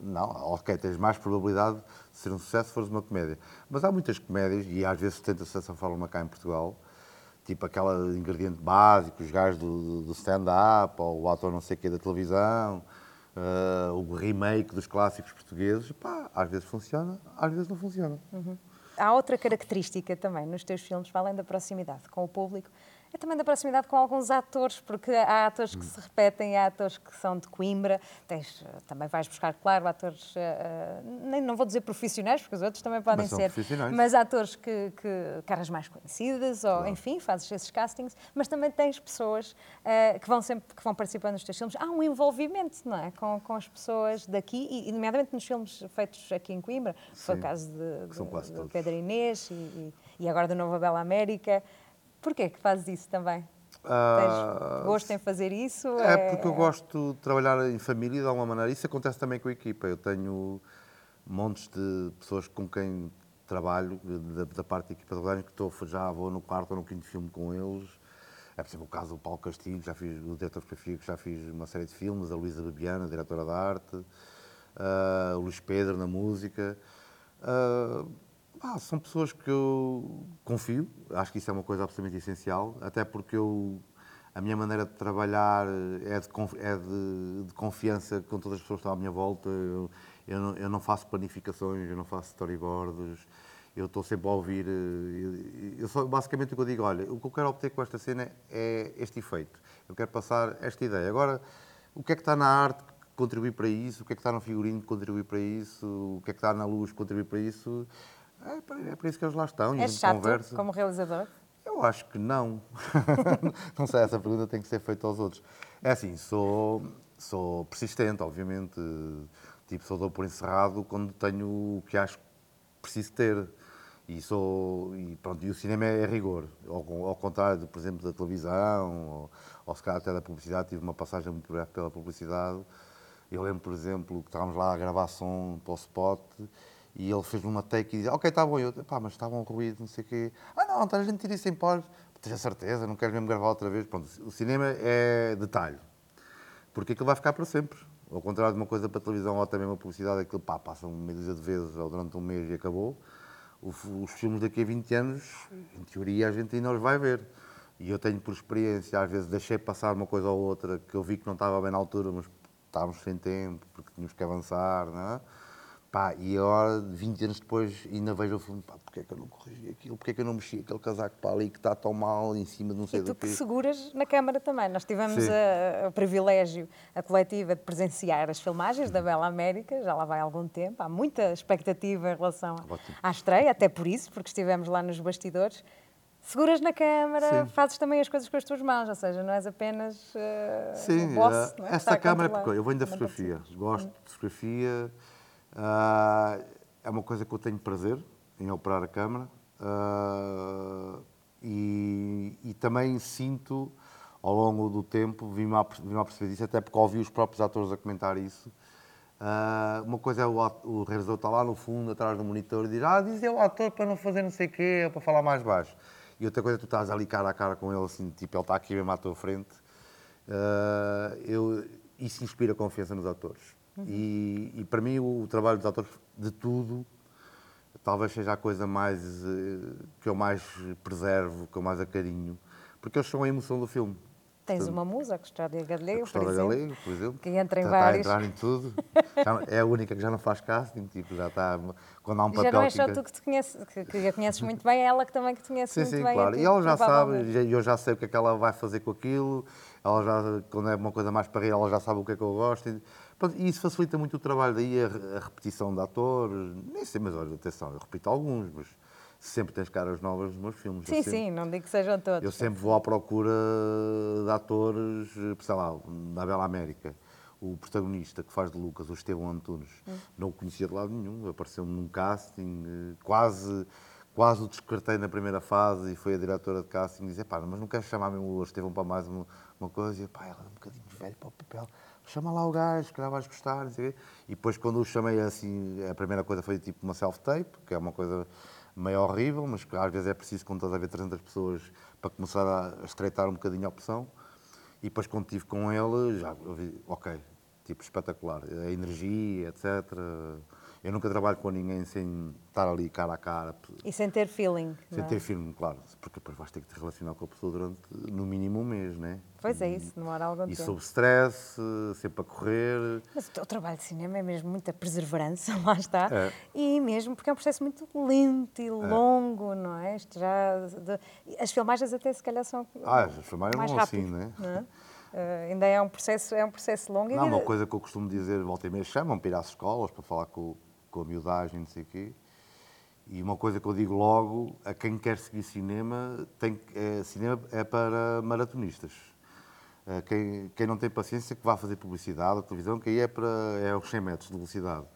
Speaker 2: não, ok, tens mais probabilidade de ser um sucesso se fores uma comédia. Mas há muitas comédias, e às vezes tenta-se essa forma cá em Portugal, tipo aquela ingrediente básico, os gajos do, do stand-up, ou o ator não sei o quê da televisão, uh, o remake dos clássicos portugueses. Pá, às vezes funciona, às vezes não funciona.
Speaker 1: Uhum. Há outra característica também nos teus filmes, além da proximidade com o público, é também da proximidade com alguns atores, porque há atores que se repetem, há atores que são de Coimbra, Tens, também vais buscar, claro, atores, uh, nem, não vou dizer profissionais, porque os outros também podem
Speaker 2: mas
Speaker 1: ser, mas atores que, que, caras mais conhecidas, ou claro. enfim, fazes esses castings, mas também tens pessoas uh, que vão sempre, que vão participando nos teus filmes. Há um envolvimento, não é, com, com as pessoas daqui, e nomeadamente nos filmes feitos aqui em Coimbra, Sim, foi o caso de, de, de Pedro Inês e, e, e agora da Nova Bela América, Porquê que fazes isso também? Uh, Tens gosto em fazer isso?
Speaker 2: É, é, porque eu gosto de trabalhar em família de alguma maneira. Isso acontece também com a equipa. Eu tenho montes de pessoas com quem trabalho, da, da parte da equipa de rodagem, que estou, já vou no quarto ou no quinto filme com eles. É, por exemplo, o caso do Paulo Castilho, já fiz o diretor que já fiz uma série de filmes, a Luísa Bebiana, diretora de arte, uh, o Luís Pedro na música. Uh, ah, são pessoas que eu confio, acho que isso é uma coisa absolutamente essencial, até porque eu, a minha maneira de trabalhar é, de, é de, de confiança com todas as pessoas que estão à minha volta. Eu, eu, não, eu não faço planificações, eu não faço storyboards, eu estou sempre a ouvir. Eh, eu, só, basicamente o que eu digo, olha, o que eu quero obter com esta cena é este efeito. Eu quero passar esta ideia. Agora, o que é que está na arte que contribui para isso? O que é que está no figurino que contribui para isso? O que é que está na luz que contribui para isso? É é para isso que eles lá estão.
Speaker 1: É chato conversa. como realizador?
Speaker 2: Eu acho que não. não sei, essa pergunta tem que ser feita aos outros. É assim, sou, sou persistente, obviamente. Tipo, sou dou por encerrado quando tenho o que acho que preciso ter. E, sou, e, pronto, e o cinema é, é rigor. Ao, ao contrário, de, por exemplo, da televisão, ou, ou se calhar até da publicidade. Tive uma passagem muito breve pela publicidade. Eu lembro, por exemplo, que estávamos lá a gravar som para o spot e ele fez uma take e disse, ok, está bom. Eu, pá, mas estava um ruído, não sei o quê. Ah, não, então a gente tira isso em pós. Tenho certeza, não quero mesmo gravar outra vez. Pronto, o cinema é detalhe. Porque aquilo vai ficar para sempre. Ao contrário de uma coisa para televisão ou até mesmo a publicidade, aquilo pá, passa uma dúzia de vezes ou durante um mês e acabou. os filmes daqui a 20 anos, em teoria, a gente ainda os vai ver. E eu tenho por experiência, às vezes deixei passar uma coisa ou outra que eu vi que não estava bem na altura, mas estávamos sem tempo, porque tínhamos que avançar, não é? Pá, e agora, 20 anos depois, ainda vejo o filme, pá, porque é que eu não corrigi aquilo? Porque é que eu não mexi aquele casaco para ali que está tão mal em cima de não sei
Speaker 1: e
Speaker 2: do
Speaker 1: que seguras na Câmara também. Nós tivemos a, o privilégio, a coletiva, de presenciar as filmagens da Bela América, já lá vai algum tempo, há muita expectativa em relação Ótimo. à estreia, até por isso, porque estivemos lá nos bastidores. Seguras na câmara, Sim. fazes também as coisas com as tuas mãos, ou seja, não és apenas uh,
Speaker 2: Sim, boss, uh, esta câmara, porque eu venho da fotografia, gosto de fotografia, Uh, é uma coisa que eu tenho prazer em operar a câmara uh, e, e, também sinto ao longo do tempo, vim-me a, vim a perceber isso, até porque ouvi os próprios atores a comentar isso. Uh, uma coisa é o, o realizador está lá no fundo, atrás do monitor, e diz: Ah, diz o ator para não fazer não sei o quê, para falar mais baixo. E outra coisa é tu estás ali cara a cara com ele, assim, tipo, ele está aqui mesmo à tua frente. Eu, isso inspira confiança nos atores. Uhum. E, e, para mim o, o, trabalho dos atores de tudo talvez seja a coisa mais uh, que eu mais preservo, que eu mais acarinho, porque eles são a emoção do filme.
Speaker 1: Tens uma musa, a Custódia Galego,
Speaker 2: a por exemplo, Galego, por exemplo,
Speaker 1: que entra em está, vários...
Speaker 2: Está a entrar em tudo. é a única que já não faz casting, tipo, já está... Quando há um papel...
Speaker 1: Já não é só tu que, te conheces, que, que a conheces muito bem, é ela que também que te conhece
Speaker 2: sim,
Speaker 1: muito
Speaker 2: sim,
Speaker 1: bem.
Speaker 2: Sim, claro. E ela já sabe, e eu já sei o que é que ela vai fazer com aquilo, ela já, quando é uma coisa mais para rir, ela já sabe o que é que eu gosto. E isso facilita muito o trabalho, daí a, a repetição de atores, nem sei, mas olha, atenção, eu repito alguns, mas sempre tens caras novas nos meus filmes.
Speaker 1: Sim,
Speaker 2: sempre,
Speaker 1: sim, não digo que sejam todos.
Speaker 2: Eu sempre vou à procura de atores, sei lá, na Bela América. O protagonista que faz de Lucas, o Estevão Antunes, hum. não o conhecia de lado nenhum, apareceu-me num casting, eh, quase, quase o descartei na primeira fase e foi a diretora de casting e disse, pá, mas não queres chamar mesmo o Estevão para mais uma, uma coisa? E, pá, ela é um bocadinho velho para o papel chama lá o gajo, que já vais gostar, E depois, quando o chamei assim, a primeira coisa foi tipo uma self-tape, que é uma coisa meio horrível, mas que às vezes é preciso, quando estás a ver 300 pessoas, para começar a estreitar um bocadinho a opção. E depois, quando estive com ele, já vi, ok, tipo espetacular. A energia, etc. Eu nunca trabalho com ninguém sem estar ali cara a cara.
Speaker 1: E sem ter feeling.
Speaker 2: Sem ter feeling, claro. Porque depois vais ter que te relacionar com a pessoa durante no mínimo um mês, não é?
Speaker 1: Pois é, isso, demora algum
Speaker 2: e
Speaker 1: tempo.
Speaker 2: E sob stress, sempre a correr.
Speaker 1: Mas o teu trabalho de cinema é mesmo muita perseverança, lá está. É. E mesmo porque é um processo muito lento e é. longo, é. não é? Isto já, de, as filmagens até se calhar são
Speaker 2: ah, as filmagens mais vão rápido, assim, não é? Não é?
Speaker 1: Uh, ainda é um processo, é um processo longo.
Speaker 2: Não, uma coisa que eu costumo dizer, volta e meia, chamam para ir às escolas, para falar com, com a miudagem, não sei o quê. E uma coisa que eu digo logo, a quem quer seguir cinema, tem, é, cinema é para maratonistas. Uh, quem, quem não tem paciência, que vá fazer publicidade ou televisão, que aí é, para, é os 100 metros de velocidade.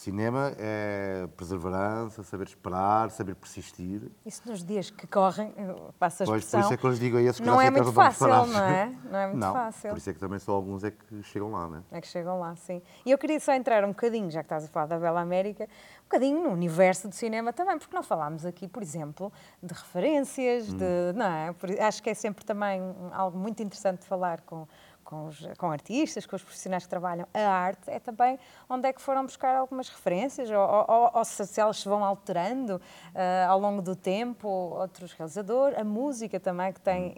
Speaker 2: Cinema é perseverança, saber esperar, saber persistir.
Speaker 1: Isso nos dias que correm, passa a
Speaker 2: pois, Por isso é que eu lhes digo a esses que
Speaker 1: não é muito fácil, não é? Não é muito
Speaker 2: não,
Speaker 1: fácil.
Speaker 2: Por isso é que também só alguns é que chegam lá, não é?
Speaker 1: É que chegam lá, sim. E eu queria só entrar um bocadinho, já que estás a falar da Bela América, um bocadinho no universo do cinema também, porque não falámos aqui, por exemplo, de referências, hum. de. Não é? Acho que é sempre também algo muito interessante de falar com com, os, com artistas, com os profissionais que trabalham a arte, é também onde é que foram buscar algumas referências, ou, ou, ou se elas se vão alterando uh, ao longo do tempo, outros realizadores, a música também, que tem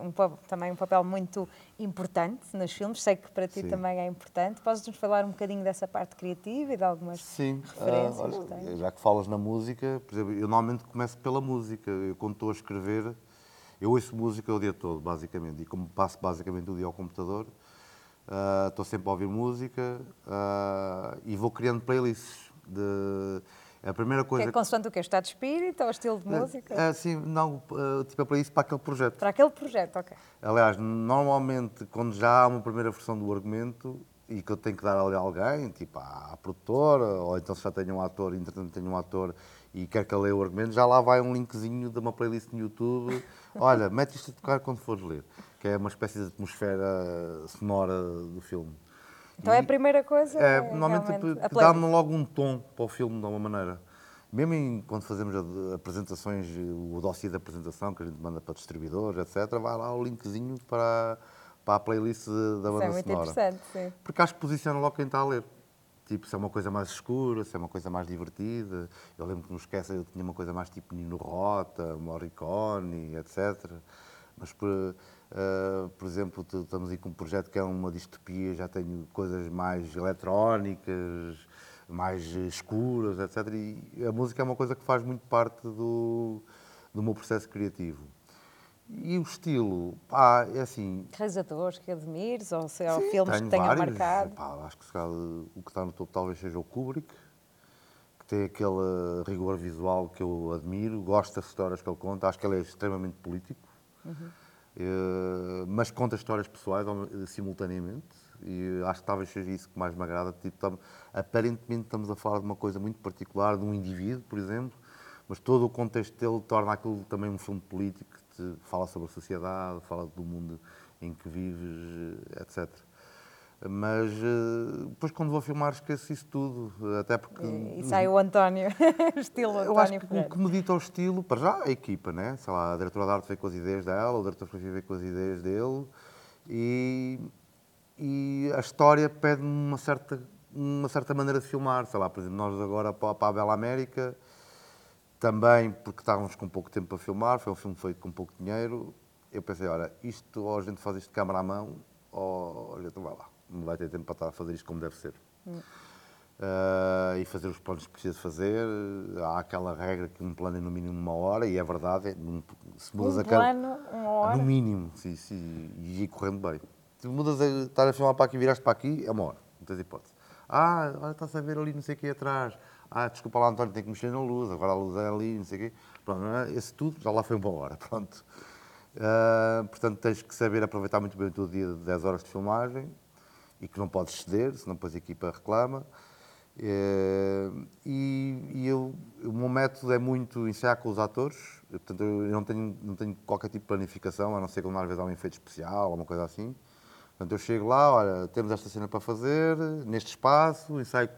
Speaker 1: uh, um, também um papel muito importante nos filmes, sei que para ti Sim. também é importante. Podes-nos falar um bocadinho dessa parte criativa e de algumas Sim. referências?
Speaker 2: Sim, uh, já que falas na música, por exemplo, eu normalmente começo pela música, eu quando estou a escrever eu ouço música o dia todo, basicamente, e como passo basicamente o dia ao computador, uh, estou sempre a ouvir música uh, e vou criando playlists. De, a primeira coisa...
Speaker 1: Que é consoante o quê? Estado de espírito ou estilo de música?
Speaker 2: Uh, sim, não, uh, tipo a playlist para aquele projeto.
Speaker 1: Para aquele projeto, ok.
Speaker 2: Aliás, normalmente, quando já há uma primeira versão do argumento, e que eu tenho que dar ali a alguém, tipo à, produtora, ou então se já tenho um ator, entretanto tenho um ator e quer que eu leia o argumento, já lá vai um linkzinho de uma playlist no YouTube. Olha, mete isto a tocar quando fores ler, que é uma espécie de atmosfera sonora do filme.
Speaker 1: Então e é a primeira coisa?
Speaker 2: É, é normalmente dá-me logo um tom para o filme de alguma maneira. Mesmo em, quando fazemos apresentações, o dossiê da apresentação que a gente manda para distribuidores, etc., vai lá o linkzinho para, para a playlist da banda
Speaker 1: Isso é muito
Speaker 2: sonora.
Speaker 1: interessante, sim.
Speaker 2: Porque acho que posiciona logo quem está a ler. Tipo, se é uma coisa mais escura, se é uma coisa mais divertida. Eu lembro que no Esquece eu tinha uma coisa mais tipo Nino Rota, Morricone, etc. Mas, por, uh, por exemplo, estamos aí com um projeto que é uma distopia, já tenho coisas mais eletrónicas, mais escuras, etc. E a música é uma coisa que faz muito parte do, do meu processo criativo. E o estilo, pá, é assim.
Speaker 1: Realizadores que admires, ou se filmes que tenham vários. marcado?
Speaker 2: Pá, acho que o que está no topo talvez seja o Kubrick, que tem aquele rigor visual que eu admiro, gosto das histórias que ele conta, acho que ele é extremamente político, uhum. uh, mas conta histórias pessoais simultaneamente, e acho que talvez seja isso que mais me agrada. Tipo, tam, aparentemente estamos a falar de uma coisa muito particular, de um indivíduo, por exemplo, mas todo o contexto dele torna aquilo também um filme político fala sobre a sociedade, fala do mundo em que vives, etc. Mas eh, depois, quando vou filmar, esqueço isso tudo. Até porque.
Speaker 1: E, sai o António, estilo António.
Speaker 2: Eu acho que o que me dita o estilo, para já, a equipa, né? Sei lá, a diretora de arte veio com as ideias dela, o diretor de fotografia veio com as ideias dele. E, e a história pede uma certa, uma certa maneira de filmar. Sei lá, por exemplo, nós agora para a Bela América também porque estávamos com pouco tempo para filmar, foi um filme feito com pouco dinheiro. Eu pensei, olha, isto ou a gente faz isto de câmara à mão, ou a gente não vai lá. Não vai ter tempo para estar a fazer isto como deve ser. Hum. Uh, e fazer os planos que precisa fazer. Há aquela regra que um plano é no mínimo uma hora, e é verdade. É,
Speaker 1: se mudas um a plano, uma hora?
Speaker 2: No mínimo, sim, sim, e ir correndo bem. Se mudas a estar a filmar para aqui e viraste para aqui, é uma hora, não tens hipótese. Ah, olha, está-se a ver ali não sei o que atrás ah, desculpa lá, António, tem que mexer na luz, agora a luz é ali, não sei o quê. Pronto, é? esse tudo já lá foi uma hora, pronto. Uh, portanto, tens que saber aproveitar muito bem o teu dia de 10 horas de filmagem e que não podes ceder, senão depois a equipa reclama. Uh, e, e eu, o meu método é muito ensaiar com os atores, portanto, eu não tenho, não tenho qualquer tipo de planificação, a não ser quando às vezes há um efeito especial ou uma coisa assim. Portanto, eu chego lá, olha, temos esta cena para fazer, neste espaço, ensaio.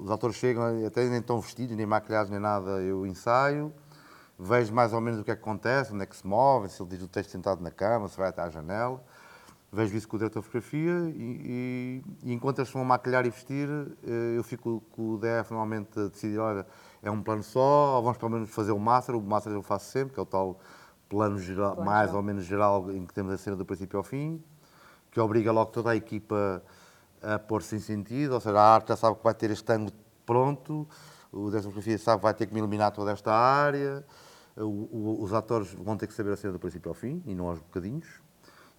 Speaker 2: Os atores chegam, até nem estão vestidos, nem maquilhados, nem nada, eu ensaio, vejo mais ou menos o que é que acontece, onde é que se move, se ele diz o texto sentado na cama, se vai até à janela. Vejo isso com o diretor de fotografia e, e, e enquanto eles estão a maquilhar e vestir, eh, eu fico com o DF normalmente a decidir, olha, é um plano só, ou vamos pelo menos fazer o master, o master eu faço sempre, que é o tal plano geral, mais ou menos geral, em que temos a cena do princípio ao fim que obriga logo toda a equipa a pôr-se em sentido, ou seja, a arte já sabe que vai ter este ângulo pronto, o da fotografia sabe que vai ter que me iluminar toda esta área, o, o, os atores vão ter que saber a cena do princípio ao fim, e não aos bocadinhos,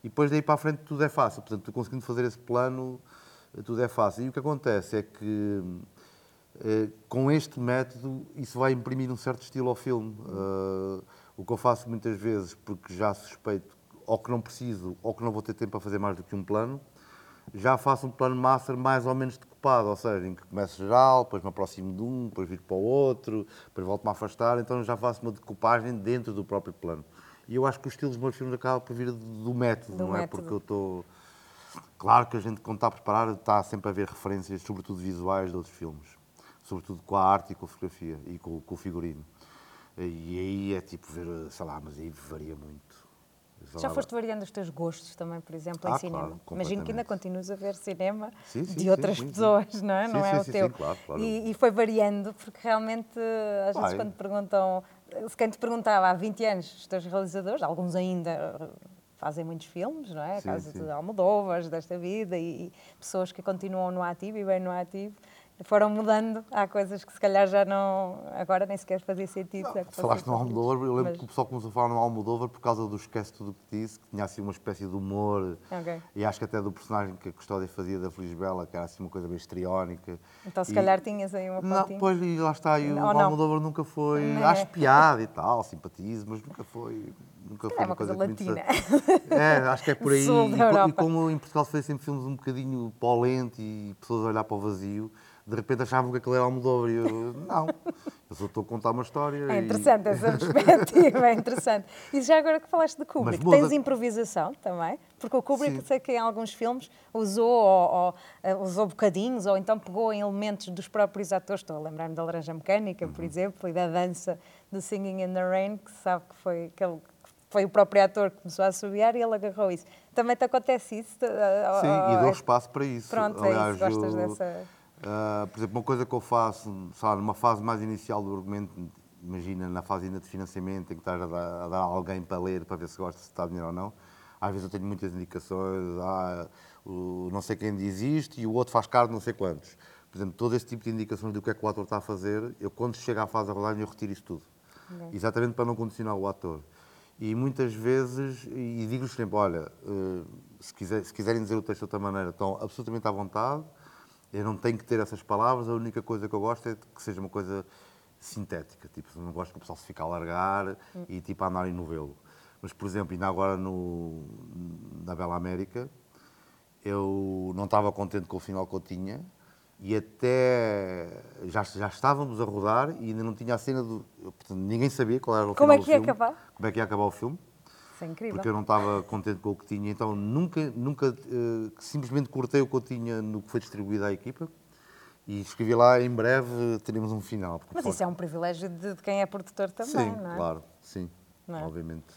Speaker 2: e depois daí para a frente tudo é fácil, portanto, tu conseguindo fazer esse plano, tudo é fácil. E o que acontece é que eh, com este método isso vai imprimir um certo estilo ao filme. Uh, o que eu faço muitas vezes, porque já suspeito ou que não preciso, ou que não vou ter tempo para fazer mais do que um plano, já faço um plano master mais ou menos decupado, ou seja, em que começo geral, depois me aproximo de um, depois viro para o outro, depois volto-me a afastar, então já faço uma decupagem dentro do próprio plano. E eu acho que o estilo dos meus filmes acaba por vir do método, do não método. é? Porque eu estou... Claro que a gente, quando está a preparar, está sempre a ver referências, sobretudo visuais, de outros filmes. Sobretudo com a arte e com a fotografia e com, com o figurino. E aí é tipo ver, sei lá, mas aí varia muito.
Speaker 1: Já foste variando os teus gostos também, por exemplo, em ah, cinema. Claro, Imagino que ainda continuas a ver cinema
Speaker 2: sim, sim,
Speaker 1: de outras sim, pessoas, não é? não é o teu.
Speaker 2: Claro, claro.
Speaker 1: E, e, foi variando, porque realmente, às vezes, quando perguntam, se quem te perguntava há 20 anos, os teus realizadores, alguns ainda fazem muitos filmes, não é? A casa de Almodóvar, desta vida, e, e pessoas que continuam no ativo e bem no ativo foram mudando. Há coisas que se calhar já não. Agora nem sequer fazia sentido. Não,
Speaker 2: é falaste no Almodóvar, eu lembro mas... que o pessoal começou a falar no Almodóvar por causa do Esquece Tudo o que Disse, que tinha assim uma espécie de humor. Okay. E acho que até do personagem que a Custódia fazia da Feliz Bela, que era assim uma coisa bem estriónica.
Speaker 1: Então se e... calhar tinhas aí uma pontinha.
Speaker 2: Não, pois, e lá está, e o Almodóvar nunca foi. Não acho é. piada e tal, simpatizo, mas nunca foi. Nunca foi
Speaker 1: é uma coisa, coisa latina.
Speaker 2: É, acho que é por aí. E, e, como em Portugal se fez sempre filmes um bocadinho polente e pessoas a olhar para o vazio, de repente achavam que aquilo era Almodóvar e eu, não, eu só estou a contar uma história.
Speaker 1: É interessante e... essa perspectiva, é interessante. E já agora que falaste de Kubrick, muda... tens improvisação também? Porque o Kubrick, Sim. sei que em alguns filmes usou, ou, ou, eh, usou bocadinhos, ou então pegou em elementos dos próprios atores, estou a lembrar-me da Laranja Mecânica, por uhum. exemplo, e da dança de Singing in the Rain, que sabe que foi aquele foi o próprio ator que começou a assobiar e ele agarrou isso. Também te acontece isso?
Speaker 2: Sim, e dou espaço para isso.
Speaker 1: Pronto, Aliás, é isso, gostas eu... dessa
Speaker 2: Uh, por exemplo, uma coisa que eu faço, sabe, numa fase mais inicial do argumento, imagina na fase ainda de financiamento, em que estás a dar, a dar a alguém para ler, para ver se gosta, se está dinheiro ou não. Às vezes eu tenho muitas indicações, ah, o não sei quem diz isto e o outro faz caro não sei quantos. Por exemplo, todo esse tipo de indicações do que é que o ator está a fazer, eu quando chega à fase da rodagem eu retiro isso tudo. Exatamente para não condicionar o ator. E muitas vezes, e digo-lhes sempre, olha, eh, se, quiser, se quiserem dizer o texto de outra maneira, estão absolutamente à vontade, eu não tenho que ter essas palavras, a única coisa que eu gosto é que seja uma coisa sintética, tipo, não gosto que o pessoal se fique a alargar hum. e tipo a andar em novelo. Mas, por exemplo, ainda agora no, na Bela América, eu não estava contente com o final que eu tinha e até já, já estávamos a rodar e ainda não tinha a cena do. Portanto, ninguém sabia qual era o
Speaker 1: como
Speaker 2: final
Speaker 1: é que ia filme, acabar?
Speaker 2: Como é que ia acabar o filme.
Speaker 1: Isso é incrível.
Speaker 2: Porque eu não estava contente com o que tinha, então nunca, nunca uh, simplesmente cortei o que eu tinha no que foi distribuído à equipa e escrevi lá em breve teremos um final.
Speaker 1: Mas isso é um privilégio de, de, quem é produtor também,
Speaker 2: sim,
Speaker 1: não é?
Speaker 2: Claro, sim, é? obviamente.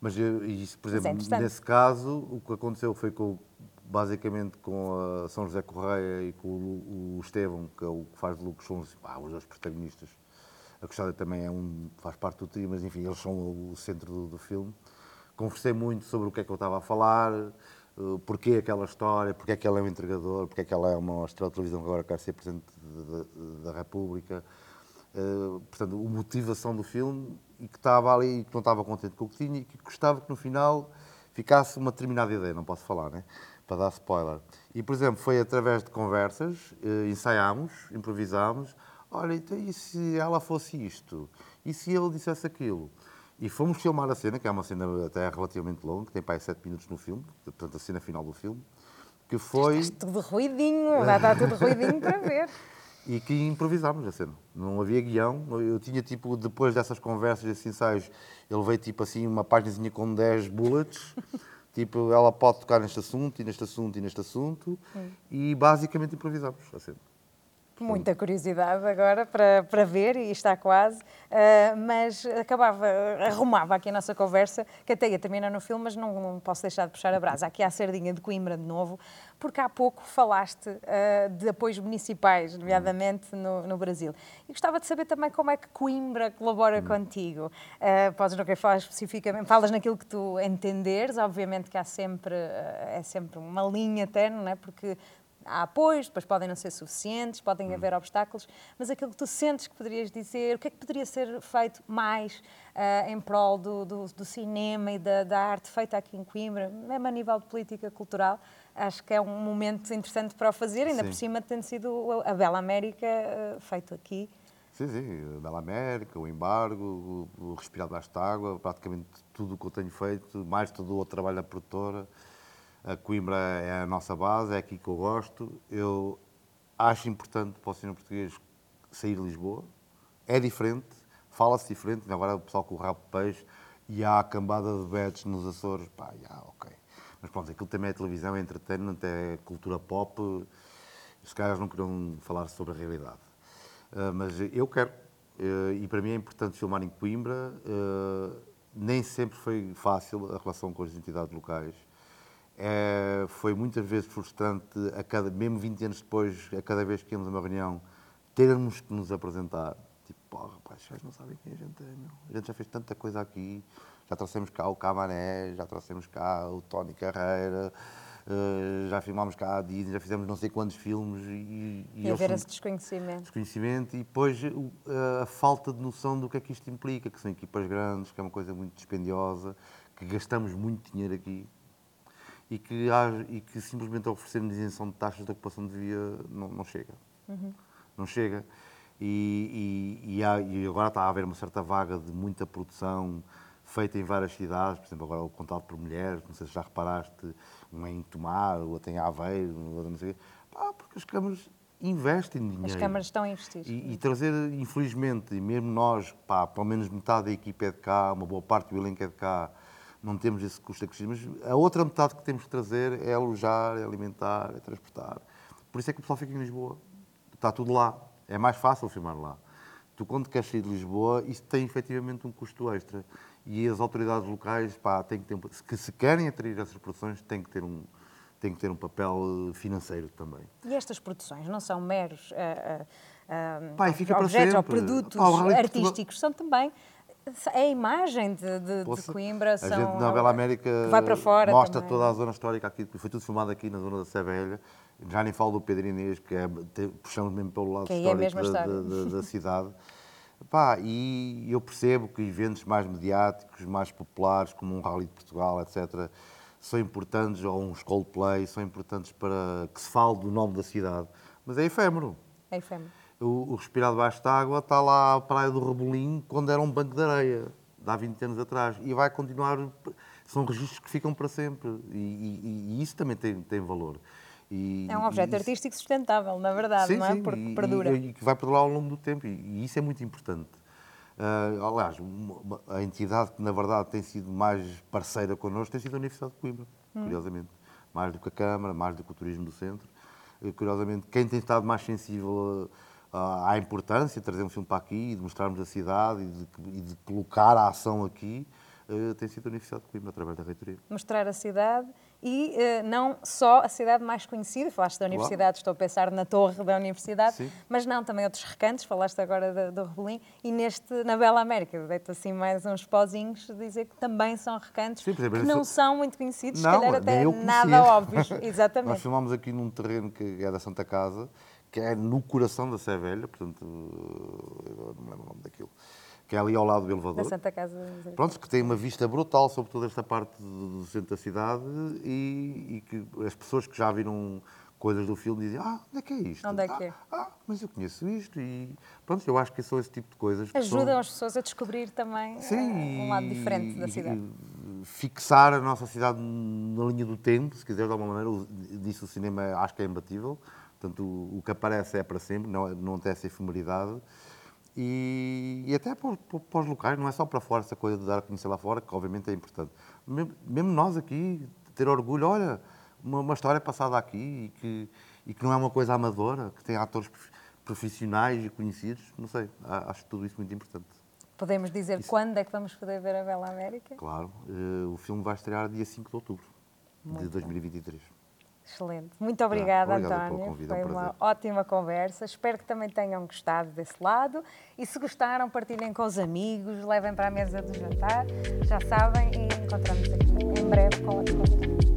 Speaker 2: Mas, isso, por é exemplo, é nesse caso, o que aconteceu foi com, basicamente com a São José Correia e com o, o Estevão, que é o que faz de Lucas, são ah, os dois protagonistas. A Custódia também é um, faz parte do trio, mas enfim, eles são o centro do, do filme. Conversei muito sobre o que é que eu estava a falar, uh, porquê aquela história, porque é que ela é um entregador, porque é que ela é uma estrela de televisão que agora quer ser Presidente da República. Uh, portanto, a motivação do filme e que estava ali e que não estava contente com o que tinha e que gostava que no final ficasse uma determinada ideia, não posso falar, né? para dar spoiler. E, por exemplo, foi através de conversas, uh, ensaiámos, improvisámos, olha, então, e se ela fosse isto? E se ele dissesse aquilo? E fomos filmar a cena, que é uma cena até relativamente longa, que tem para aí sete minutos no filme, portanto a cena final do filme, que foi...
Speaker 1: Está tudo ruidinho, já está tudo ruidinho para ver.
Speaker 2: E que improvisámos a cena. Não havia guião. Eu tinha, tipo, depois dessas conversas, desses ensaios, ele veio, tipo assim, uma páginazinha com 10 bullets. tipo, ela pode tocar neste assunto, e neste assunto, e neste assunto. Hum. E basicamente improvisámos a cena.
Speaker 1: Muita curiosidade agora para, para ver, e está quase, uh, mas acabava, arrumava aqui a nossa conversa, que até ia terminar no filme, mas não, não posso deixar de puxar a brasa. Aqui há a sardinha de Coimbra de novo, porque há pouco falaste uh, de apoios municipais, nomeadamente no, no, Brasil. E gostava de saber também como é que Coimbra colabora hum. contigo. Uh, podes não querer falar especificamente, falas naquilo que tu entenderes, obviamente que há sempre, é sempre uma linha terna, não é? porque há apoios, depois podem não ser suficientes, podem hum. haver obstáculos, mas aquilo que tu sentes que poderias dizer, o que é que poderia ser feito mais uh, em prol do, do, do cinema e da, da, arte feita aqui em Coimbra, mesmo a nível de política cultural, acho que é um momento interessante para o fazer, ainda sim. por cima tendo sido a Bela América uh, feito aqui.
Speaker 2: Sim, sim, a Bela América, o embargo, o, o respirar debaixo de água, praticamente tudo o que eu tenho feito, mais todo o trabalho da produtora. A Coimbra é a nossa base, é aqui que eu gosto. Eu acho importante para o cinema português sair de Lisboa. É diferente, fala-se diferente. Agora o pessoal com o rabo de peixe e há a cambada de betos nos Açores. Pá, já, ok. Mas pronto, aquilo também é televisão, é entretenimento, é cultura pop. Os caras não queriam falar sobre a realidade. Uh, mas eu quero. Uh, e para mim é importante filmar em Coimbra. Uh, nem sempre foi fácil a relação com as entidades locais é, foi muitas vezes frustrante, a cada, mesmo 20 anos depois, a cada vez que íamos a uma reunião, termos que nos apresentar. Tipo, porra, rapaz, vocês não sabem quem a gente é, meu. A gente já fez tanta coisa aqui, já trouxemos cá o Camané, já trouxemos cá o Tony Carreira, uh, já filmámos cá a Disney, já fizemos não sei quantos filmes. E,
Speaker 1: e, e haver esse desconhecimento.
Speaker 2: Desconhecimento e depois a falta de noção do que é que isto implica, que são equipas grandes, que é uma coisa muito dispendiosa, que gastamos muito dinheiro aqui e que, há, e que simplesmente isenção de taxas de ocupação de via não, não chega. Uhum. Não chega. E, e, e, há, e, agora está a haver uma certa vaga de muita produção feita em várias cidades, por exemplo, agora o Contato por Mulheres, não sei se já reparaste, um em Tomar, outro em Aveiro, não sei Pá, porque as câmaras investem dinheiro.
Speaker 1: As câmaras estão a investir.
Speaker 2: E, e, trazer, infelizmente, mesmo nós, pá, pelo menos metade da equipe é de cá, uma boa parte do elenco é de cá, não temos esse custo acrescido, mas a outra metade que temos que trazer é alojar, é alimentar, é transportar. Por isso é que o pessoal fica em Lisboa. Está tudo lá. É mais fácil filmar lá. Tu, quando queres sair de Lisboa, isso tem efetivamente um custo extra. E as autoridades locais, pá, têm que ter, que se querem atrair essas produções, têm que ter um, tem que ter um papel eh, financeiro também.
Speaker 1: E estas produções não são meros uh,
Speaker 2: uh, Pai,
Speaker 1: objetos
Speaker 2: ou
Speaker 1: produtos Pá, artísticos, são também é a imagem de, de, de Coimbra.
Speaker 2: A
Speaker 1: são,
Speaker 2: gente na Bela América
Speaker 1: vai para fora
Speaker 2: mostra
Speaker 1: também.
Speaker 2: toda a zona histórica aqui, foi tudo filmado aqui na zona da Sevelha. Já nem falo do Pedro Inês, que é, puxamos mesmo pelo lado
Speaker 1: é
Speaker 2: histórico
Speaker 1: é
Speaker 2: da, da, da, cidade. Pá, e eu percebo que eventos mais mediáticos, mais populares, como um Rally de Portugal, etc., são importantes, ou uns Coldplay, são importantes para que se fale do nome da cidade. Mas é efêmero.
Speaker 1: É efêmero.
Speaker 2: O, o Respirar Debaixo d'Água está lá à Praia do Rebolim, quando era um banco de areia, de há 20 anos atrás. E vai continuar. São registros que ficam para sempre. E, e, e isso também tem, tem valor.
Speaker 1: E, é um objeto artístico sustentável, na verdade,
Speaker 2: sim,
Speaker 1: não é?
Speaker 2: Sim,
Speaker 1: Porque
Speaker 2: e,
Speaker 1: perdura.
Speaker 2: E, que vai perdurar ao longo do tempo. E, isso é muito importante. Uh, aliás, uma, a entidade que, na verdade, tem sido mais parceira connosco tem sido a Universidade de Coimbra, hum. curiosamente. Mais do que a Câmara, mais do que o Turismo do Centro. Curiosamente, quem tem estado mais sensível à importância de trazer um filme para aqui, de mostrarmos a cidade e de, e de colocar a ação aqui, uh, tem sido a Universidade de Coimbra, através da reitoria.
Speaker 1: Mostrar a cidade e uh, não só a cidade mais conhecida, falaste da Universidade, claro. estou a pensar na torre da Universidade, Sim. mas não também outros recantos, falaste agora do, do Rebolim, e neste, na Bela América, deito assim mais uns pozinhos, dizer que também são recantos Sim, exemplo, que não são muito conhecidos, não, se calhar até nada óbvios. Exatamente.
Speaker 2: Nós filmámos aqui num terreno que é da Santa Casa, que é no coração da Sevelha, portanto, não me lembro o nome daquilo, que é ali ao lado do elevador.
Speaker 1: Da Santa Casa.
Speaker 2: Pronto, que tem uma vista brutal sobre toda esta parte do centro da cidade e, e que as pessoas que já viram coisas do filme dizem, ah, onde é que é isto?
Speaker 1: Onde é que é?
Speaker 2: Ah, mas eu conheço isto e pronto, eu acho que são esse tipo de coisas.
Speaker 1: Ajudam
Speaker 2: são...
Speaker 1: as pessoas a descobrir também
Speaker 2: Sim,
Speaker 1: uh, um lado diferente da cidade.
Speaker 2: fixar a nossa cidade na linha do tempo, se quiser de alguma maneira, disso o cinema acho que é imbatível. Portanto, o, o, que aparece é para sempre, não, não tem essa efemeridade. E, e até para, para, os locais, não é só para fora essa coisa de dar a conhecer lá fora, que obviamente é importante. Mesmo, mesmo nós aqui, ter orgulho, olha, uma, uma, história passada aqui e que, e que não é uma coisa amadora, que tem atores profissionais e conhecidos, não sei, acho tudo isso muito importante.
Speaker 1: Podemos dizer isso. quando é que vamos poder ver a Bela América?
Speaker 2: Claro, uh, o filme vai estrear dia 5 de outubro muito de 2023. Bem.
Speaker 1: Excelente. Muito obrigada, ah, António. Convite, Foi é um uma ótima conversa. Espero que também tenham gostado desse lado. E se gostaram, partilhem com os amigos, levem para a mesa do jantar. Já sabem, e encontramos aqui em breve com outro convidado.